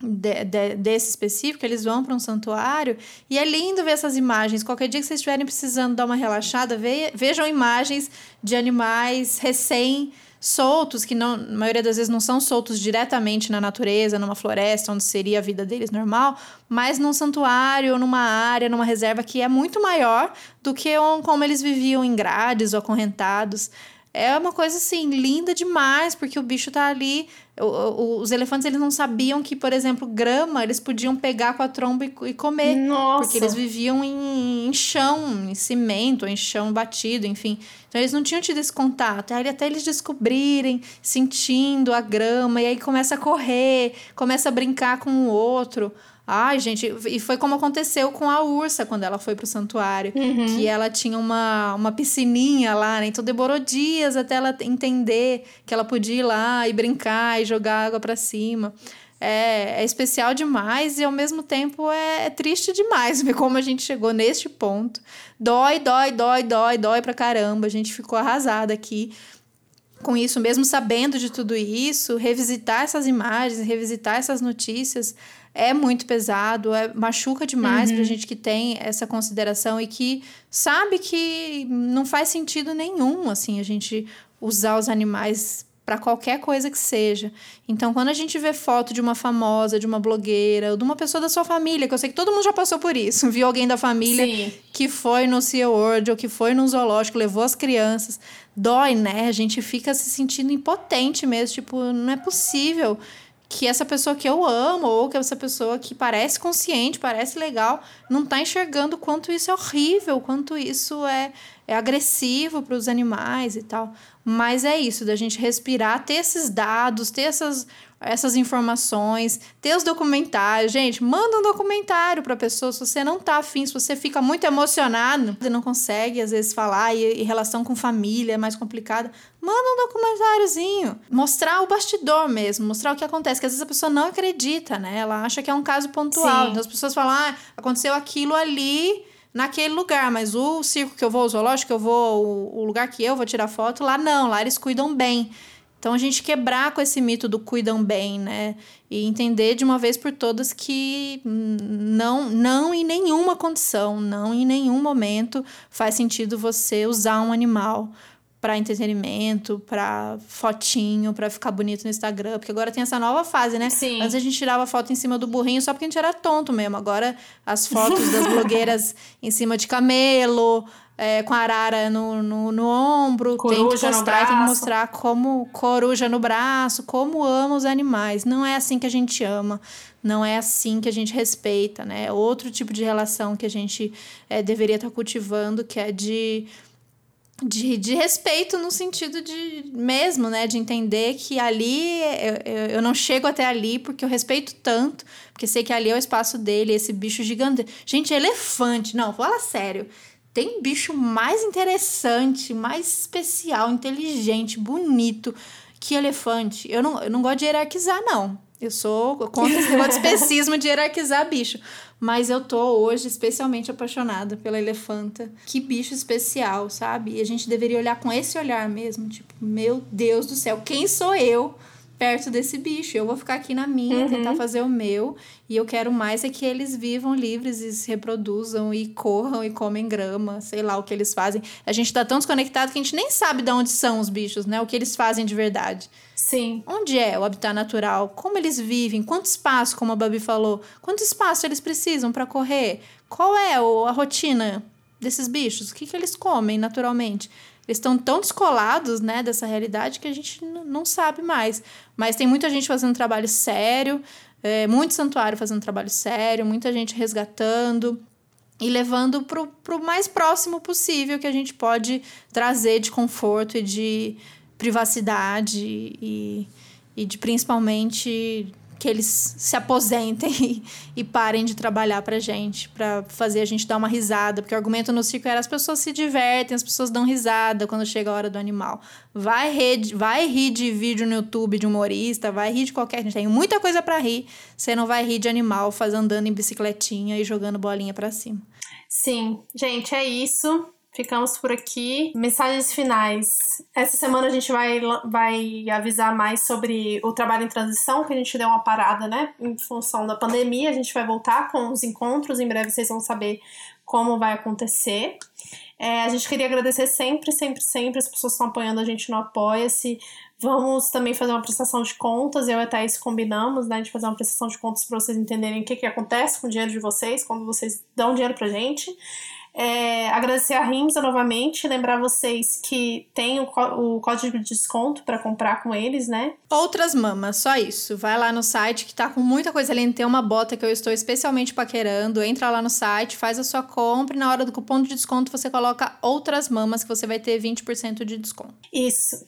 de, de, desse específico, eles vão para um santuário e é lindo ver essas imagens. Qualquer dia que vocês estiverem precisando dar uma relaxada, ve, vejam imagens de animais recém soltos, que não, na maioria das vezes não são soltos diretamente na natureza, numa floresta, onde seria a vida deles normal, mas num santuário, numa área, numa reserva que é muito maior do que como eles viviam em grades ou acorrentados. É uma coisa assim, linda demais, porque o bicho tá ali os elefantes eles não sabiam que, por exemplo, grama eles podiam pegar com a tromba e, e comer. Nossa. Porque eles viviam em, em, chão, em cimento, em chão batido, enfim. Então eles não tinham tido esse contato. Aí até eles descobrirem, sentindo a grama, e aí começa a correr, começa a brincar com o outro. Ai, gente, e foi como aconteceu com a ursa quando ela foi pro santuário. Uhum. Que ela tinha uma, uma piscininha lá, né? Então demorou dias até ela entender que ela podia ir lá e brincar e jogar água para cima. É, é, especial demais e ao mesmo tempo é, é, triste demais ver como a gente chegou neste ponto. Dói, dói, dói, dói, dói pra caramba. A gente ficou arrasada aqui com isso, mesmo sabendo de tudo isso, revisitar essas imagens, revisitar essas notícias é muito pesado, é, machuca demais uhum. pra gente que tem essa consideração e que sabe que não faz sentido nenhum, assim, a gente usar os animais para qualquer coisa que seja. Então, quando a gente vê foto de uma famosa, de uma blogueira, ou de uma pessoa da sua família, que eu sei que todo mundo já passou por isso, viu alguém da família Sim. que foi no Sea World ou que foi num zoológico, levou as crianças, dói, né? A gente fica se sentindo impotente mesmo, tipo, não é possível que essa pessoa que eu amo ou que essa pessoa que parece consciente, parece legal, não está enxergando quanto isso é horrível, quanto isso é, é agressivo para os animais e tal. Mas é isso, da gente respirar, ter esses dados, ter essas essas informações, ter os documentários. Gente, manda um documentário para a pessoa se você não tá afim, se você fica muito emocionado e não consegue às vezes falar e, e relação com família é mais complicada, manda um documentáriozinho, mostrar o bastidor mesmo, mostrar o que acontece, que às vezes a pessoa não acredita, né? Ela acha que é um caso pontual. Sim. Então as pessoas falam: "Ah, aconteceu aquilo ali, naquele lugar, mas o circo que eu vou, o zoológico que eu vou, o lugar que eu vou tirar foto, lá não, lá eles cuidam bem. Então a gente quebrar com esse mito do cuidam bem, né? E entender de uma vez por todas que não, não em nenhuma condição, não em nenhum momento faz sentido você usar um animal para entretenimento, para fotinho, para ficar bonito no Instagram, porque agora tem essa nova fase, né? Sim. Antes a gente tirava foto em cima do burrinho só porque a gente era tonto mesmo. Agora as fotos das blogueiras em cima de camelo, é, com a arara no, no, no ombro, coruja tem que mostrar, tem que mostrar como coruja no braço, como ama os animais. Não é assim que a gente ama, não é assim que a gente respeita, né? É outro tipo de relação que a gente é, deveria estar cultivando, que é de de, de respeito no sentido de mesmo, né? De entender que ali eu, eu não chego até ali porque eu respeito tanto, porque sei que ali é o espaço dele, esse bicho gigante. Gente, elefante, não, fala sério. Tem bicho mais interessante, mais especial, inteligente, bonito que elefante. Eu não, eu não gosto de hierarquizar, não. Eu sou contra esse negócio de especismo de hierarquizar bicho. Mas eu tô hoje especialmente apaixonada pela elefanta. Que bicho especial, sabe? E a gente deveria olhar com esse olhar mesmo. Tipo, meu Deus do céu, quem sou eu perto desse bicho. Eu vou ficar aqui na minha, uhum. tentar fazer o meu. E eu quero mais é que eles vivam livres e se reproduzam e corram e comem grama, sei lá o que eles fazem. A gente tá tão desconectado que a gente nem sabe de onde são os bichos, né? O que eles fazem de verdade. Sim. Onde é o habitat natural? Como eles vivem? Quanto espaço, como a Babi falou? Quanto espaço eles precisam para correr? Qual é a rotina desses bichos? O que, que eles comem naturalmente? Eles estão tão descolados, né, dessa realidade que a gente não sabe mais. Mas tem muita gente fazendo trabalho sério, é, muito santuário fazendo trabalho sério, muita gente resgatando e levando para o mais próximo possível que a gente pode trazer de conforto e de privacidade e, e de principalmente que eles se aposentem e, e parem de trabalhar pra gente, pra fazer a gente dar uma risada. Porque o argumento no circo era as pessoas se divertem, as pessoas dão risada quando chega a hora do animal. Vai rir, vai rir de vídeo no YouTube de humorista, vai rir de qualquer. A gente tem muita coisa para rir. Você não vai rir de animal faz andando em bicicletinha e jogando bolinha para cima. Sim, gente, é isso. Ficamos por aqui. Mensagens finais. Essa semana a gente vai, vai avisar mais sobre o trabalho em transição, que a gente deu uma parada, né? Em função da pandemia. A gente vai voltar com os encontros. Em breve vocês vão saber como vai acontecer. É, a gente queria agradecer sempre, sempre, sempre as pessoas que estão apoiando a gente no Apoia-se. Vamos também fazer uma prestação de contas. Eu e a Thaís combinamos, né, de fazer uma prestação de contas para vocês entenderem o que, que acontece com o dinheiro de vocês quando vocês dão dinheiro pra gente. É, agradecer a Rimsa novamente, lembrar vocês que tem o, o código de desconto para comprar com eles, né? Outras mamas, só isso. Vai lá no site que tá com muita coisa ali. Tem uma bota que eu estou especialmente paquerando. Entra lá no site, faz a sua compra e na hora do cupom de desconto você coloca outras mamas que você vai ter 20% de desconto. Isso.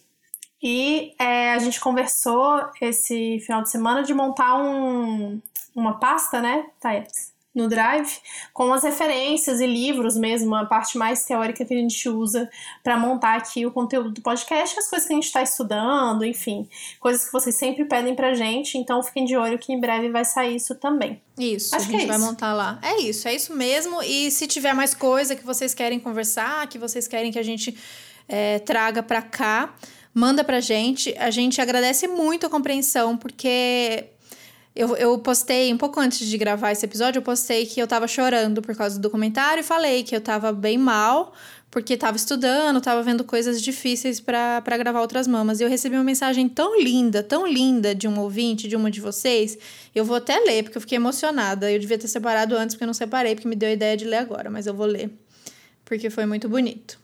E é, a gente conversou esse final de semana de montar um, uma pasta, né, Thaís? No Drive, com as referências e livros mesmo, a parte mais teórica que a gente usa para montar aqui o conteúdo do podcast, as coisas que a gente está estudando, enfim, coisas que vocês sempre pedem pra gente, então fiquem de olho que em breve vai sair isso também. Isso, Acho a gente é vai isso. montar lá. É isso, é isso mesmo. E se tiver mais coisa que vocês querem conversar, que vocês querem que a gente é, traga para cá, manda pra gente. A gente agradece muito a compreensão, porque Eu, eu postei, um pouco antes de gravar esse episódio, eu postei que eu tava chorando por causa do documentário e falei que eu tava bem mal, porque tava estudando, tava vendo coisas difíceis para gravar outras mamas. E eu recebi uma mensagem tão linda, tão linda de um ouvinte, de uma de vocês. Eu vou até ler, porque eu fiquei emocionada. Eu devia ter separado antes, porque eu não separei, porque me deu a ideia de ler agora, mas eu vou ler. Porque foi muito bonito.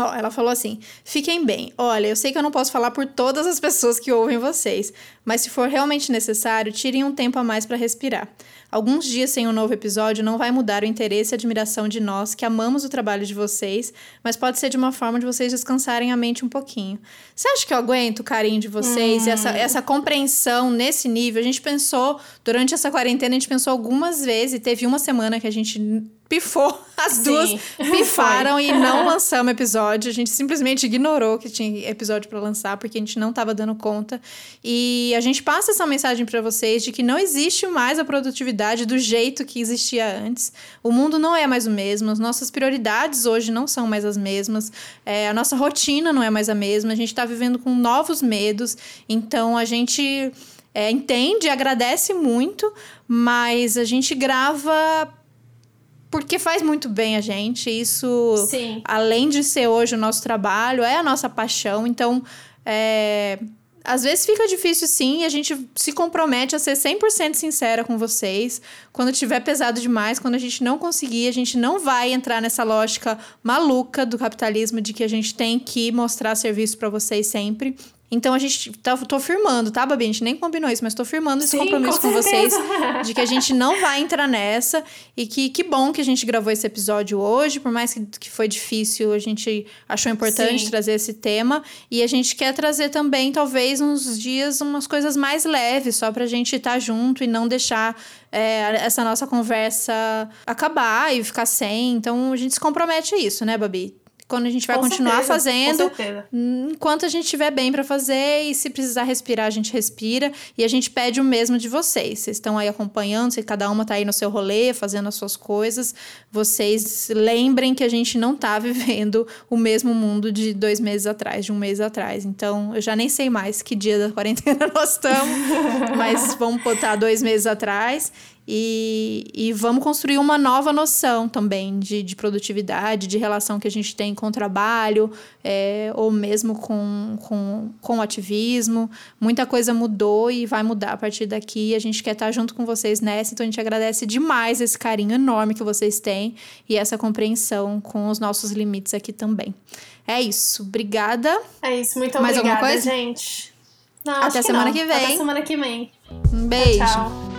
Ela falou assim: fiquem bem. Olha, eu sei que eu não posso falar por todas as pessoas que ouvem vocês, mas se for realmente necessário, tirem um tempo a mais para respirar. Alguns dias sem um novo episódio não vai mudar o interesse e admiração de nós que amamos o trabalho de vocês, mas pode ser de uma forma de vocês descansarem a mente um pouquinho. Você acha que eu aguento o carinho de vocês hum. e essa, hum. essa compreensão nesse nível? A gente pensou, durante essa quarentena, a gente pensou algumas vezes, e teve uma semana que a gente pifou. As Sim, duas pifaram e não lançamos episódio. A gente simplesmente ignorou que tinha episódio para lançar porque a gente não estava dando conta. E a gente passa essa mensagem para vocês de que não existe mais a produtividade do jeito que existia antes. O mundo não é mais o mesmo. As nossas prioridades hoje não são mais as mesmas. É, a nossa rotina não é mais a mesma. A gente está vivendo com novos medos. Então a gente é, entende, agradece muito, mas a gente grava porque faz muito bem a gente. Isso, Sim. além de ser hoje o nosso trabalho, é a nossa paixão. Então, é, às vezes fica difícil sim, e a gente se compromete a ser 100% sincera com vocês. Quando tiver pesado demais, quando a gente não conseguir, a gente não vai entrar nessa lógica maluca do capitalismo de que a gente tem que mostrar serviço para vocês sempre. Então a gente tá, tô firmando, tá, Babi? A gente nem combinou isso, mas tô firmando esse Sim, compromisso com, com vocês de que a gente não vai entrar nessa e que que bom que a gente gravou esse episódio hoje, por mais que, que foi difícil, a gente achou importante Sim. trazer esse tema e a gente quer trazer também, talvez, uns dias, umas coisas mais leves, só pra gente estar tá junto e não deixar é, essa nossa conversa acabar e ficar sem. Então a gente se compromete a isso, né, Babi? Quando a gente vai com continuar certeza, fazendo, enquanto a gente estiver bem para fazer e se precisar respirar, a gente respira e a gente pede o mesmo de vocês. Vocês estão aí acompanhando, se cada uma tá aí no seu rolê, fazendo as suas coisas. Vocês lembrem que a gente não tá vivendo o mesmo mundo de dois meses atrás, de um mês atrás. Então, eu já nem sei mais que dia da quarentena nós estamos, mas vamos botar dois meses atrás e, e vamos construir uma nova noção também de, de produtividade, de relação que a gente tem com o trabalho, é, ou mesmo com, com, com o ativismo. Muita coisa mudou e vai mudar a partir daqui. A gente quer estar junto com vocês nessa, então a gente agradece demais esse carinho enorme que vocês têm e essa compreensão com os nossos limites aqui também. É isso. Obrigada. É isso. Muito Mais obrigada, gente. Não, Até semana que, que vem. Até semana que vem. Um beijo. tchau. tchau.